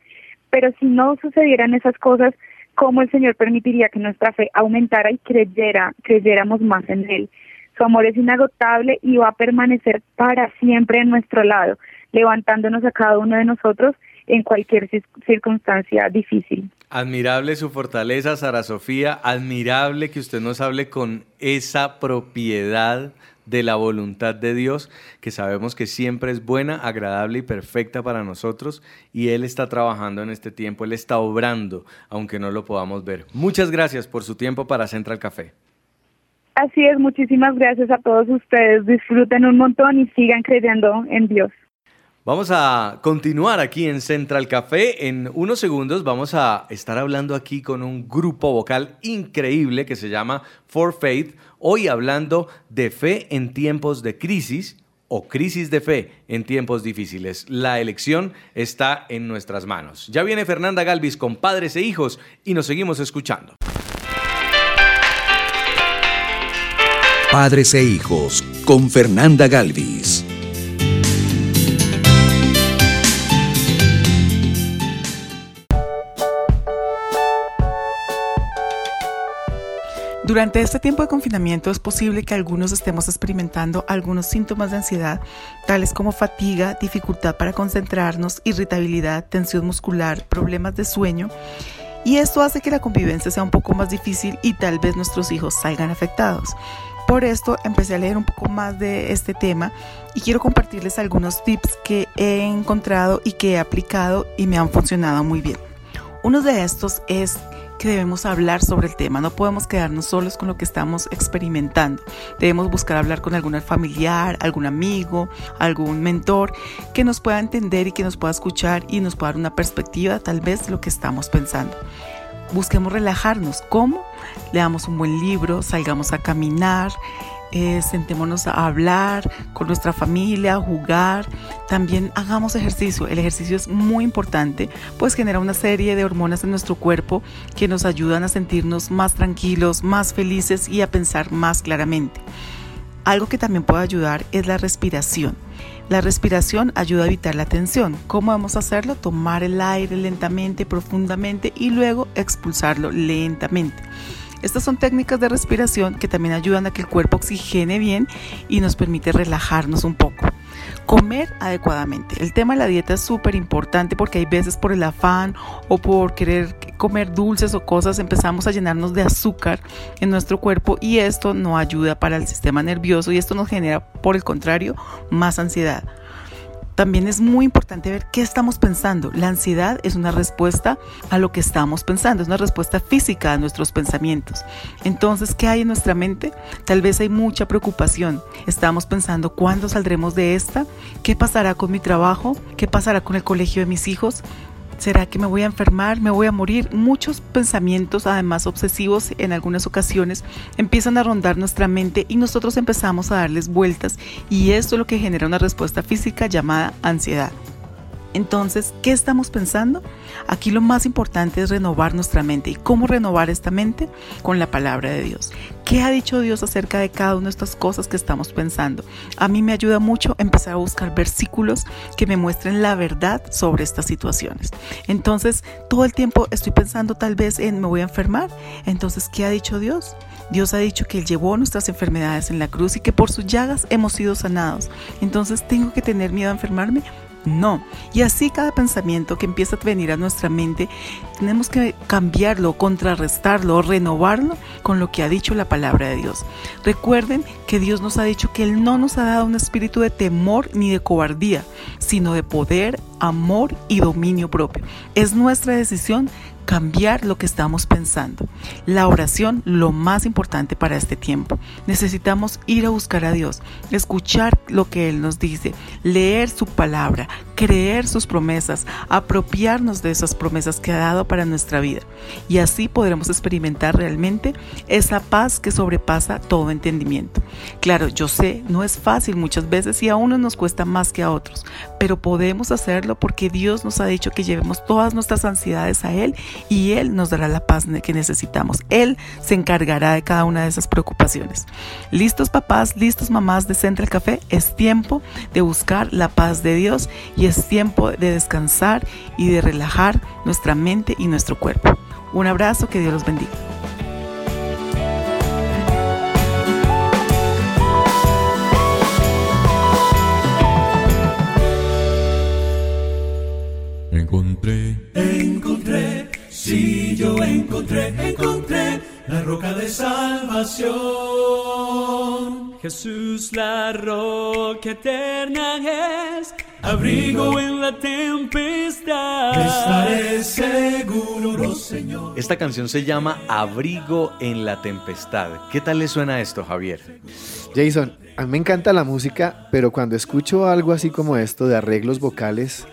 pero si no sucedieran esas cosas, ¿cómo el Señor permitiría que nuestra fe aumentara y creyera, creyéramos más en Él? Su amor es inagotable y va a permanecer para siempre en nuestro lado, levantándonos a cada uno de nosotros en cualquier circunstancia difícil. Admirable su fortaleza, Sara Sofía, admirable que usted nos hable con esa propiedad de la voluntad de Dios, que sabemos que siempre es buena, agradable y perfecta para nosotros, y Él está trabajando en este tiempo, Él está obrando, aunque no lo podamos ver. Muchas gracias por su tiempo para Central Café. Así es, muchísimas gracias a todos ustedes, disfruten un montón y sigan creyendo en Dios. Vamos a continuar aquí en Central Café. En unos segundos vamos a estar hablando aquí con un grupo vocal increíble que se llama For Faith. Hoy hablando de fe en tiempos de crisis o crisis de fe en tiempos difíciles. La elección está en nuestras manos. Ya viene Fernanda Galvis con Padres e Hijos y nos seguimos escuchando. Padres e Hijos con Fernanda Galvis. Durante este tiempo de confinamiento es posible que algunos estemos experimentando algunos síntomas de ansiedad, tales como fatiga, dificultad para concentrarnos, irritabilidad, tensión muscular, problemas de sueño, y esto hace que la convivencia sea un poco más difícil y tal vez nuestros hijos salgan afectados. Por esto empecé a leer un poco más de este tema y quiero compartirles algunos tips que he encontrado y que he aplicado y me han funcionado muy bien. Uno de estos es que debemos hablar sobre el tema. No podemos quedarnos solos con lo que estamos experimentando. Debemos buscar hablar con algún familiar, algún amigo, algún mentor que nos pueda entender y que nos pueda escuchar y nos pueda dar una perspectiva tal vez de lo que estamos pensando. Busquemos relajarnos. ¿Cómo? Leamos un buen libro, salgamos a caminar, eh, sentémonos a hablar con nuestra familia, a jugar. También hagamos ejercicio. El ejercicio es muy importante, pues genera una serie de hormonas en nuestro cuerpo que nos ayudan a sentirnos más tranquilos, más felices y a pensar más claramente. Algo que también puede ayudar es la respiración. La respiración ayuda a evitar la tensión. ¿Cómo vamos a hacerlo? Tomar el aire lentamente, profundamente y luego expulsarlo lentamente. Estas son técnicas de respiración que también ayudan a que el cuerpo oxigene bien y nos permite relajarnos un poco. Comer adecuadamente. El tema de la dieta es súper importante porque hay veces por el afán o por querer comer dulces o cosas empezamos a llenarnos de azúcar en nuestro cuerpo y esto no ayuda para el sistema nervioso y esto nos genera por el contrario más ansiedad. También es muy importante ver qué estamos pensando. La ansiedad es una respuesta a lo que estamos pensando, es una respuesta física a nuestros pensamientos. Entonces, ¿qué hay en nuestra mente? Tal vez hay mucha preocupación. Estamos pensando, ¿cuándo saldremos de esta? ¿Qué pasará con mi trabajo? ¿Qué pasará con el colegio de mis hijos? ¿Será que me voy a enfermar? ¿Me voy a morir? Muchos pensamientos, además obsesivos en algunas ocasiones, empiezan a rondar nuestra mente y nosotros empezamos a darles vueltas y esto es lo que genera una respuesta física llamada ansiedad. Entonces, ¿qué estamos pensando? Aquí lo más importante es renovar nuestra mente. ¿Y cómo renovar esta mente? Con la palabra de Dios. ¿Qué ha dicho Dios acerca de cada una de estas cosas que estamos pensando? A mí me ayuda mucho empezar a buscar versículos que me muestren la verdad sobre estas situaciones. Entonces, todo el tiempo estoy pensando tal vez en me voy a enfermar. Entonces, ¿qué ha dicho Dios? Dios ha dicho que Él llevó nuestras enfermedades en la cruz y que por sus llagas hemos sido sanados. Entonces, ¿tengo que tener miedo a enfermarme? No. Y así cada pensamiento que empieza a venir a nuestra mente, tenemos que cambiarlo, contrarrestarlo, renovarlo con lo que ha dicho la palabra de Dios. Recuerden que Dios nos ha dicho que Él no nos ha dado un espíritu de temor ni de cobardía, sino de poder, amor y dominio propio. Es nuestra decisión cambiar lo que estamos pensando. La oración, lo más importante para este tiempo. Necesitamos ir a buscar a Dios, escuchar lo que Él nos dice, leer su palabra, creer sus promesas, apropiarnos de esas promesas que ha dado para nuestra vida. Y así podremos experimentar realmente esa paz que sobrepasa todo entendimiento. Claro, yo sé, no es fácil muchas veces y a unos nos cuesta más que a otros, pero podemos hacerlo porque Dios nos ha dicho que llevemos todas nuestras ansiedades a Él y Él nos dará la paz que necesitamos. Él se encargará de cada una de esas preocupaciones. ¿Listos papás? ¿Listos mamás de Central Café? Es tiempo de buscar la paz de Dios y es tiempo de descansar y de relajar nuestra mente y nuestro cuerpo. Un abrazo, que Dios los bendiga. Salvación. Jesús la roca eterna es, abrigo en la tempestad. Estaré seguro, Señor. Esta canción se llama Abrigo en la tempestad. ¿Qué tal le suena esto, Javier? Jason, a mí me encanta la música, pero cuando escucho algo así como esto de arreglos vocales,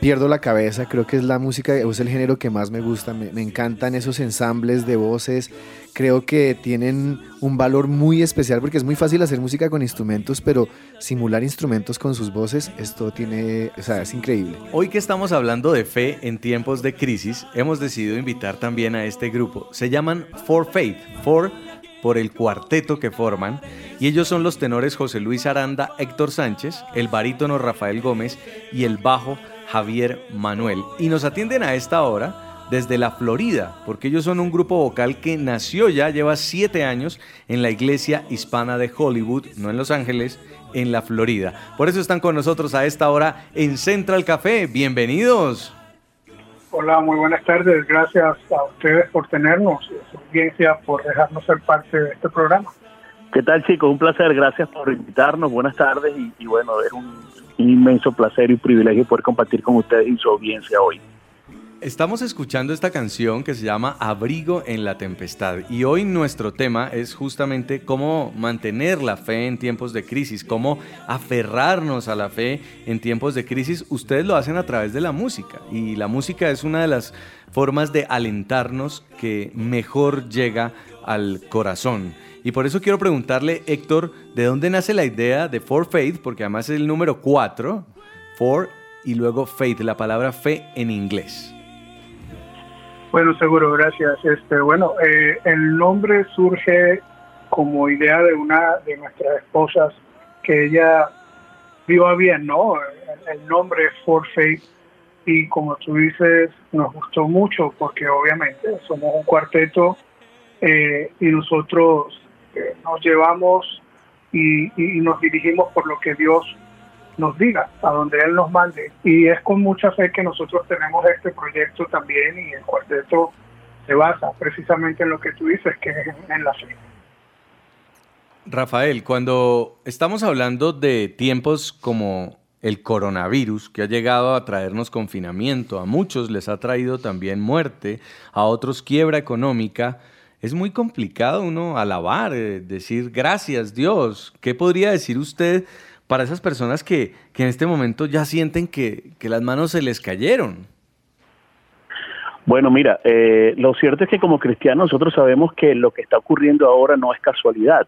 pierdo la cabeza. Creo que es la música, es el género que más me gusta. Me, me, encantan esos ensambles de voces. Creo que tienen un valor muy especial porque es muy fácil hacer música con instrumentos, pero simular instrumentos con sus voces, esto tiene, o sea, es increíble. Hoy que estamos hablando de fe en tiempos de crisis, hemos decidido invitar también a este grupo. Se llaman For Faith. For por el cuarteto que forman, y ellos son los tenores José Luis Aranda, Héctor Sánchez, el barítono Rafael Gómez y el bajo Javier Manuel. Y nos atienden a esta hora desde la Florida, porque ellos son un grupo vocal que nació ya, lleva siete años en la iglesia hispana de Hollywood, no en Los Ángeles, en la Florida. Por eso están con nosotros a esta hora en Central Café. Bienvenidos. Hola, muy buenas tardes. Gracias a ustedes por tenernos y a su audiencia por dejarnos ser parte de este programa. ¿Qué tal chicos? Un placer, gracias por invitarnos. Buenas tardes y, y bueno, es un inmenso placer y privilegio poder compartir con ustedes y su audiencia hoy. Estamos escuchando esta canción que se llama Abrigo en la Tempestad y hoy nuestro tema es justamente cómo mantener la fe en tiempos de crisis, cómo aferrarnos a la fe en tiempos de crisis. Ustedes lo hacen a través de la música y la música es una de las formas de alentarnos que mejor llega al corazón. Y por eso quiero preguntarle, Héctor, ¿de dónde nace la idea de For Faith? Porque además es el número 4, For y luego Faith, la palabra fe en inglés. Bueno, seguro, gracias. Este, bueno, eh, el nombre surge como idea de una de nuestras esposas que ella viva bien, ¿no? El, nombre es For Faith y como tú dices, nos gustó mucho porque obviamente somos un cuarteto eh, y nosotros eh, nos llevamos y, y, nos dirigimos por lo que Dios nos diga, a donde Él nos mande. Y es con mucha fe que nosotros tenemos este proyecto también y el cuarteto se basa precisamente en lo que tú dices, que es en la fe. Rafael, cuando estamos hablando de tiempos como el coronavirus, que ha llegado a traernos confinamiento, a muchos les ha traído también muerte, a otros quiebra económica, es muy complicado uno alabar, eh, decir gracias Dios. ¿Qué podría decir usted para esas personas que, que en este momento ya sienten que, que, las manos se les cayeron? Bueno, mira, eh, lo cierto es que como cristianos nosotros sabemos que lo que está ocurriendo ahora no es casualidad.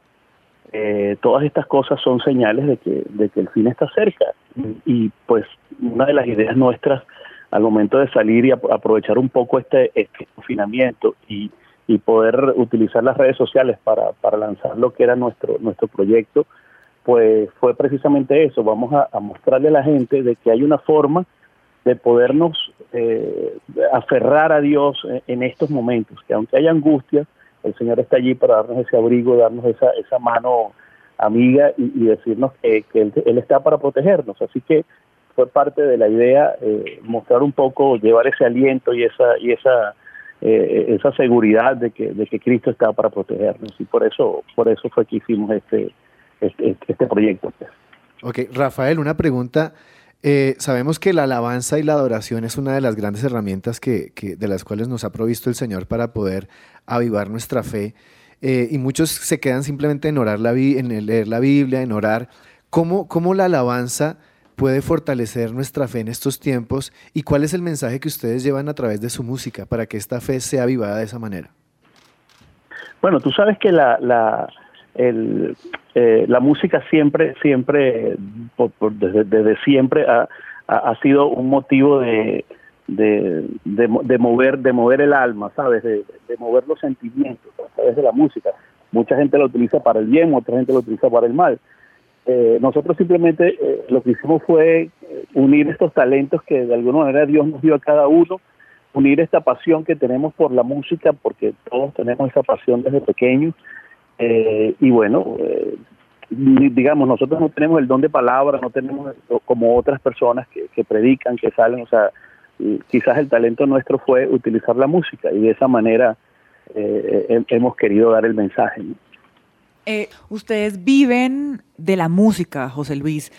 Eh, todas estas cosas son señales de que, de que el fin está cerca. Y, pues una de las ideas nuestras al momento de salir y aprovechar un poco este, este confinamiento y y poder utilizar las redes sociales para, para lanzar lo que era nuestro, nuestro proyecto, pues fue precisamente eso, vamos a, mostrarle a la gente de que hay una forma de podernos eh, aferrar a Dios en, estos momentos, que aunque haya angustia, el Señor está allí para darnos ese abrigo, darnos esa, esa mano amiga y, y decirnos que, que él, él, está para protegernos. Así que fue parte de la idea eh, mostrar un poco, llevar ese aliento y esa, y esa eh, esa seguridad de que, de que Cristo está para protegernos y por eso, por eso fue que hicimos este, este, este proyecto. Ok, Rafael, una pregunta. Eh, sabemos que la alabanza y la adoración es una de las grandes herramientas que, que- de las cuales nos ha provisto el Señor para poder avivar nuestra fe. Eh, y muchos se quedan simplemente en orar la en leer la Biblia, en orar. ¿Cómo, ¿Cómo la alabanza puede fortalecer nuestra fe en estos tiempos? ¿Y cuál es el mensaje que ustedes llevan a través de su música para que esta fe sea avivada de esa manera? Bueno, tú sabes que la, la, el, eh, la música siempre, siempre, por- por- desde, desde siempre ha, ha, sido un motivo de, de, de, mo- de mover, de mover el alma, ¿sabes? De, de mover los sentimientos a través de la música. Mucha gente lo utiliza para el bien, otra gente lo utiliza para el mal. Eh, nosotros simplemente eh, lo que hicimos fue eh, unir estos talentos que de alguna manera Dios nos dio a cada uno, unir esta pasión que tenemos por la música, porque todos tenemos esa pasión desde pequeños. Eh, y bueno, eh, di- digamos, nosotros no tenemos el don de palabra, no tenemos como otras personas que, predican, que salen, o sea, quizás el talento nuestro fue utilizar la música y de esa manera eh, he- hemos querido dar el mensaje. Eh, ustedes viven de la música, José Luis,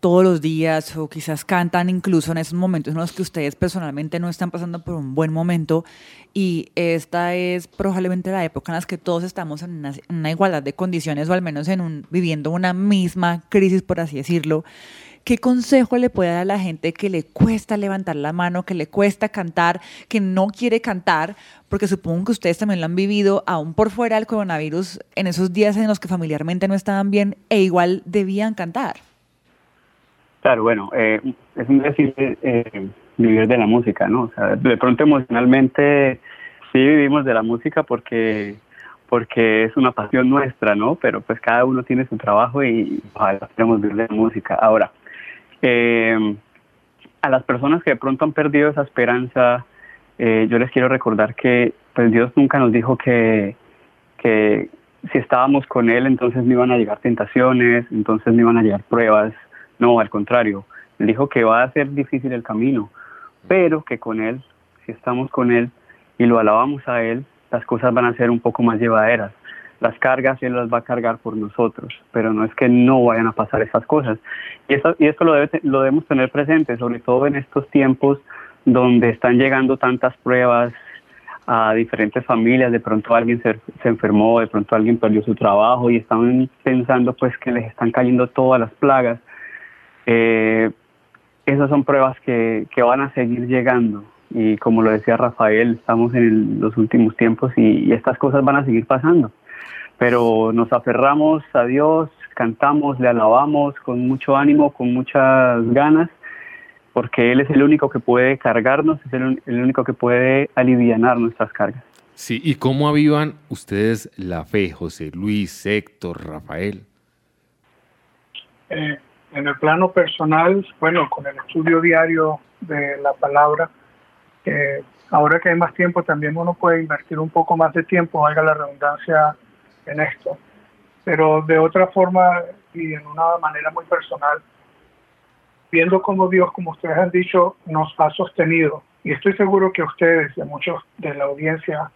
todos los días o quizás cantan incluso en esos momentos en los que ustedes personalmente no están pasando por un buen momento y esta es probablemente la época en la que todos estamos en una, en una igualdad de condiciones o al menos en viviendo una misma crisis, por así decirlo. ¿Qué consejo le puede dar a la gente que le cuesta levantar la mano, que le cuesta cantar, que no quiere cantar? Porque supongo que ustedes también lo han vivido aún por fuera del coronavirus en esos días en los que familiarmente no estaban bien e igual debían cantar. Claro, bueno, eh, es un decir eh, vivir de la música, ¿no? O sea, de pronto emocionalmente sí vivimos de la música porque porque es una pasión nuestra, ¿no? Pero pues cada uno tiene su trabajo y ojalá vivir de la música. Ahora, eh, a las personas que de pronto han perdido esa esperanza, eh, yo les quiero recordar que pues Dios nunca nos dijo que, que si estábamos con Él entonces no iban a llegar tentaciones, entonces no iban a llegar pruebas, no, al contrario, Él dijo que va a ser difícil el camino, pero que con Él, si estamos con Él y lo alabamos a Él, las cosas van a ser un poco más llevaderas. Las cargas Él las va a cargar por nosotros, pero no es que no vayan a pasar esas cosas. Y esto, y esto lo, debe, lo debemos tener presente, sobre todo en estos tiempos donde están llegando tantas pruebas a diferentes familias, de pronto alguien se, se enfermó, de pronto alguien perdió su trabajo y están pensando pues que les están cayendo todas las plagas. Eh, esas son pruebas que, que van a seguir llegando y como lo decía Rafael, estamos en el- los últimos tiempos y, y estas cosas van a seguir pasando. Pero nos aferramos a Dios, cantamos, le alabamos con mucho ánimo, con muchas ganas, porque Él es el único que puede cargarnos, es el único que puede alivianar nuestras cargas. Sí, ¿y cómo avivan ustedes la fe, José Luis, Héctor, Rafael? Eh, en el plano personal, bueno, con el estudio diario de la palabra, eh, ahora que hay más tiempo, también uno puede invertir un poco más de tiempo, valga la redundancia, en esto. Pero de otra forma y en una manera muy personal, viendo cómo Dios, como ustedes han dicho, nos ha sostenido. Y estoy seguro que ustedes y muchos de la audiencia,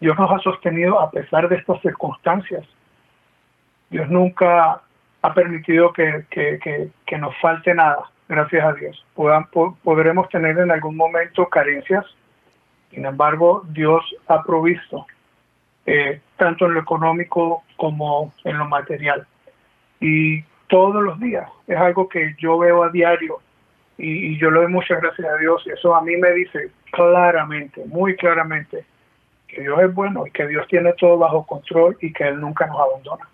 Dios nos ha sostenido a pesar de estas circunstancias. Dios nunca ha permitido que, que, que, que nos falte nada, gracias a Dios. Puedan- po- podremos tener en algún momento carencias, sin embargo, Dios ha provisto, eh, tanto en lo económico como en lo material. Y todos los días es algo que yo veo a diario y, yo lo doy muchas gracias a Dios y eso a mí me dice claramente, muy claramente, que Dios es bueno y que Dios tiene todo bajo control y que Él nunca nos abandona.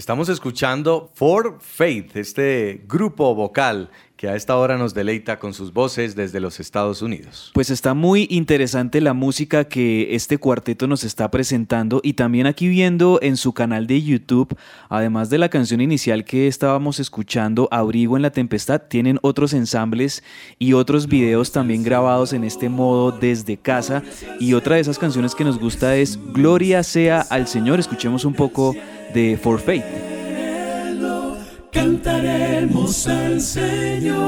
Estamos escuchando For Faith, este grupo vocal que a esta hora nos deleita con sus voces desde los Estados Unidos. Pues está muy interesante la música que este cuarteto nos está presentando y también aquí viendo en su canal de YouTube, además de la canción inicial que estábamos escuchando, Abrigo en la Tempestad, tienen otros ensambles y otros videos también grabados en este modo desde casa. Y otra de esas canciones que nos gusta es Gloria sea al Señor. Escuchemos un poco de For Faith. cantaremos al Señor.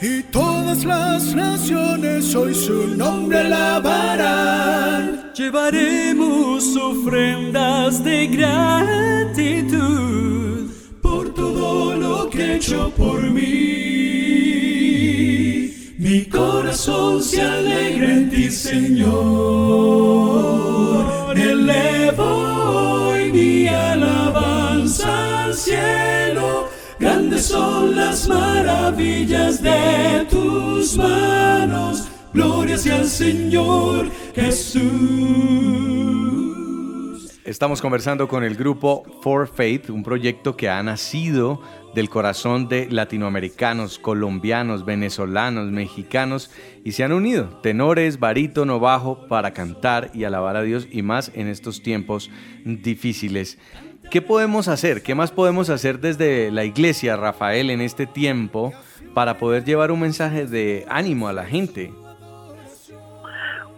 Y todas las naciones hoy su nombre alabarán. Llevaremos ofrendas de gratitud por todo todo lo que he hecho por mí. Mi corazón se alegra en ti, Señor. Elevo hoy mi alabanza al cielo. Grandes son las maravillas de tus manos. Gloria sea al Señor Jesús. Estamos conversando con el grupo For Faith, un proyecto que ha nacido del corazón de latinoamericanos, colombianos, venezolanos, mexicanos y se han unido, tenores, barítono, bajo, para cantar y alabar a Dios y más en estos tiempos difíciles. ¿Qué podemos hacer? ¿Qué más podemos hacer desde la iglesia, Rafael, en este tiempo para poder llevar un mensaje de ánimo a la gente?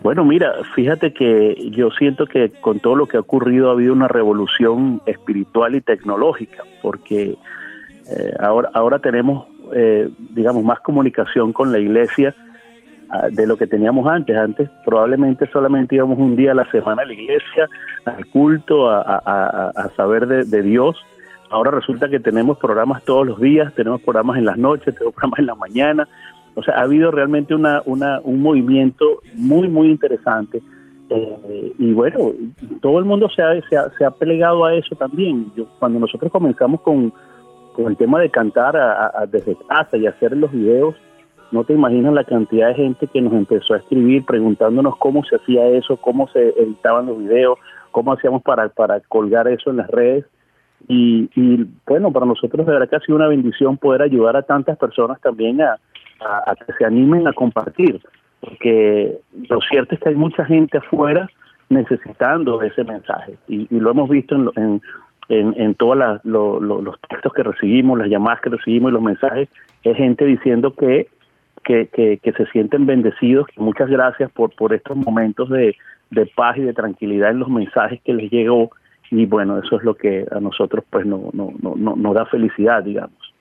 Bueno, mira, fíjate que yo siento que con todo lo que ha ocurrido ha habido una revolución espiritual y tecnológica, porque eh, ahora, ahora tenemos, eh, digamos, más comunicación con la iglesia ah, de lo que teníamos antes. Antes probablemente solamente íbamos un día a la semana a la iglesia, al culto, a, a- a- saber de, de Dios. Ahora resulta que tenemos programas todos los días, tenemos programas en las noches, tenemos programas en la mañana. O sea, ha habido realmente una, un movimiento muy, muy interesante. Eh, y bueno, todo el mundo se ha, se, ha, se ha plegado a eso también. Yo, cuando nosotros comenzamos con, con el tema de cantar a- desde casa y hacer los videos, no te imaginas la cantidad de gente que nos empezó a escribir preguntándonos cómo se hacía eso, cómo se editaban los videos, cómo hacíamos para, para colgar eso en las redes. Y, y bueno, para nosotros de verdad que ha sido una bendición poder ayudar a tantas personas también a, a- que se animen a compartir, porque lo cierto es que hay mucha gente afuera necesitando ese mensaje y, lo hemos visto en, en, en, en todos lo- lo- los textos que recibimos, las llamadas que recibimos y los mensajes, es gente diciendo que, que, que, que se sienten bendecidos, que muchas gracias por, por estos momentos de, de paz y de tranquilidad en los mensajes que les llegó y bueno, eso es lo que a nosotros pues no, no, no, no- nos da felicidad, digamos.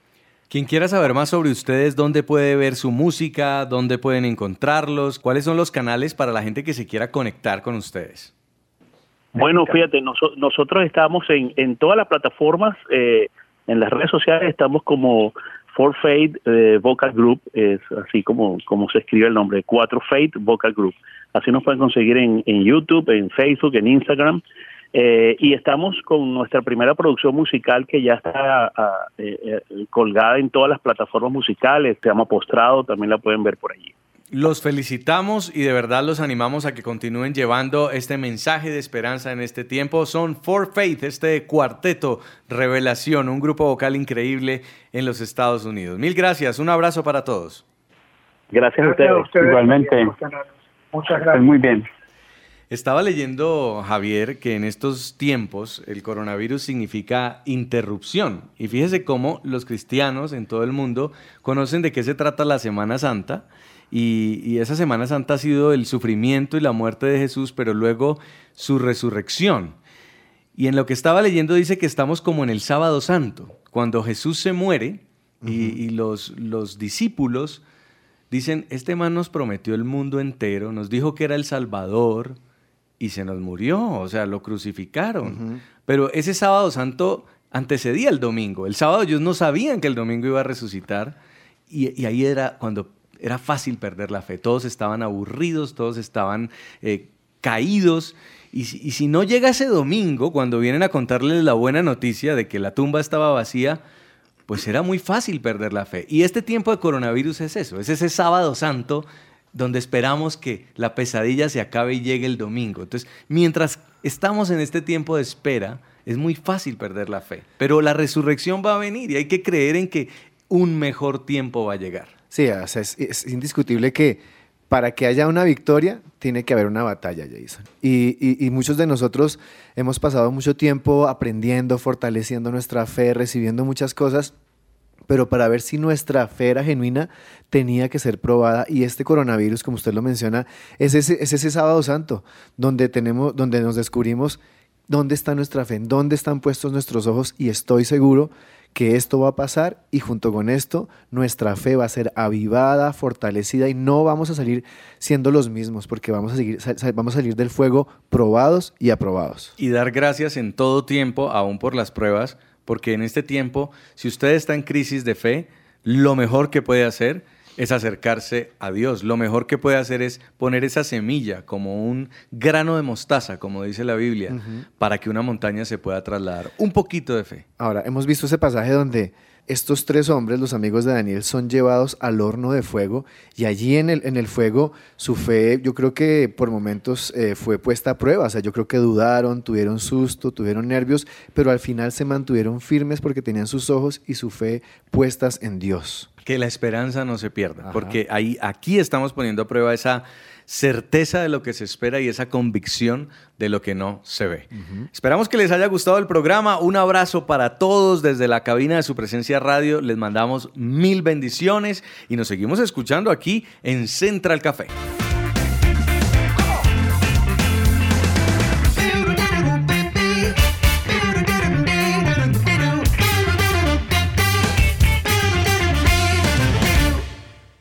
Quien quiera saber más sobre ustedes, ¿dónde puede ver su música? ¿Dónde pueden encontrarlos? ¿Cuáles son los canales para la gente que se quiera conectar con ustedes? Bueno, fíjate, noso- nosotros estamos en, en todas las plataformas, eh, en las redes sociales estamos como For Faith eh, Vocal Group, es así como, como se escribe el nombre, Cuatro Faith Vocal Group. Así nos pueden conseguir en, en YouTube, en Facebook, en Instagram. Eh, y estamos con nuestra primera producción musical que ya está ah, eh, eh, colgada en todas las plataformas musicales, se llama Postrado, también la pueden ver por allí. Los felicitamos y de verdad los animamos a que continúen llevando este mensaje de esperanza en este tiempo. Son For Faith, este cuarteto revelación, un grupo vocal increíble en los Estados Unidos. Mil gracias, un abrazo para todos. Gracias, Gracias a ustedes Igualmente. también por tenernos. Muchas gracias. Muy bien. Estaba leyendo, Javier, que en estos tiempos el coronavirus significa interrupción. Y fíjese cómo los cristianos en todo el mundo conocen de qué se trata la Semana Santa. Y, y esa Semana Santa ha sido el sufrimiento y la muerte de Jesús, pero luego su resurrección. Y en lo que estaba leyendo dice que estamos como en el sábado santo, cuando Jesús se muere y, y los, los discípulos dicen, este man nos prometió el mundo entero, nos dijo que era el Salvador y se nos murió, o sea, lo crucificaron. Pero ese sábado santo antecedía el domingo. El sábado ellos no sabían que el domingo iba a resucitar y, y ahí era cuando era fácil perder la fe. Todos estaban aburridos, todos estaban eh, caídos. Y si, y si no llega ese domingo, cuando vienen a contarles la buena noticia de que la tumba estaba vacía, pues era muy fácil perder la fe. Y este tiempo de coronavirus es eso, es ese sábado santo donde esperamos que la pesadilla se acabe y llegue el domingo. Entonces, mientras estamos en este tiempo de espera, es muy fácil perder la fe. Pero la resurrección va a venir y hay que creer en que un mejor tiempo va a llegar. Sí, es, indiscutible que para que haya una victoria tiene que haber una batalla, Jason. Y muchos de nosotros hemos pasado mucho tiempo aprendiendo, fortaleciendo nuestra fe, recibiendo muchas cosas, pero para ver si nuestra fe era genuina tenía que ser probada y este coronavirus, como usted lo menciona, es ese, es ese sábado santo donde, tenemos, donde nos descubrimos dónde está nuestra fe, en dónde están puestos nuestros ojos y estoy seguro que esto va a pasar y junto con esto nuestra fe va a ser avivada, fortalecida y no vamos a salir siendo los mismos porque vamos a, seguir, vamos a salir del fuego probados y aprobados. Y dar gracias en todo tiempo, aún por las pruebas, porque en este tiempo, si usted está en crisis de fe, lo mejor que puede hacer es acercarse a Dios. Lo mejor que puede hacer es poner esa semilla como un grano de mostaza, como dice la Biblia, para que una montaña se pueda trasladar. Un poquito de fe. Ahora, hemos visto ese pasaje donde estos tres hombres, los amigos de Daniel, son llevados al horno de fuego y allí en el, en el fuego su fe, yo creo que por momentos eh, fue puesta a prueba, o sea, yo creo que dudaron, tuvieron susto, tuvieron nervios, pero al final se mantuvieron firmes porque tenían sus ojos y su fe puestas en Dios. Que la esperanza no se pierda, porque ahí, aquí estamos poniendo a prueba esa certeza de lo que se espera y esa convicción de lo que no se ve. Esperamos que les haya gustado el programa. Un abrazo para todos desde la cabina de su presencia radio. Les mandamos mil bendiciones y nos seguimos escuchando aquí en Central Café.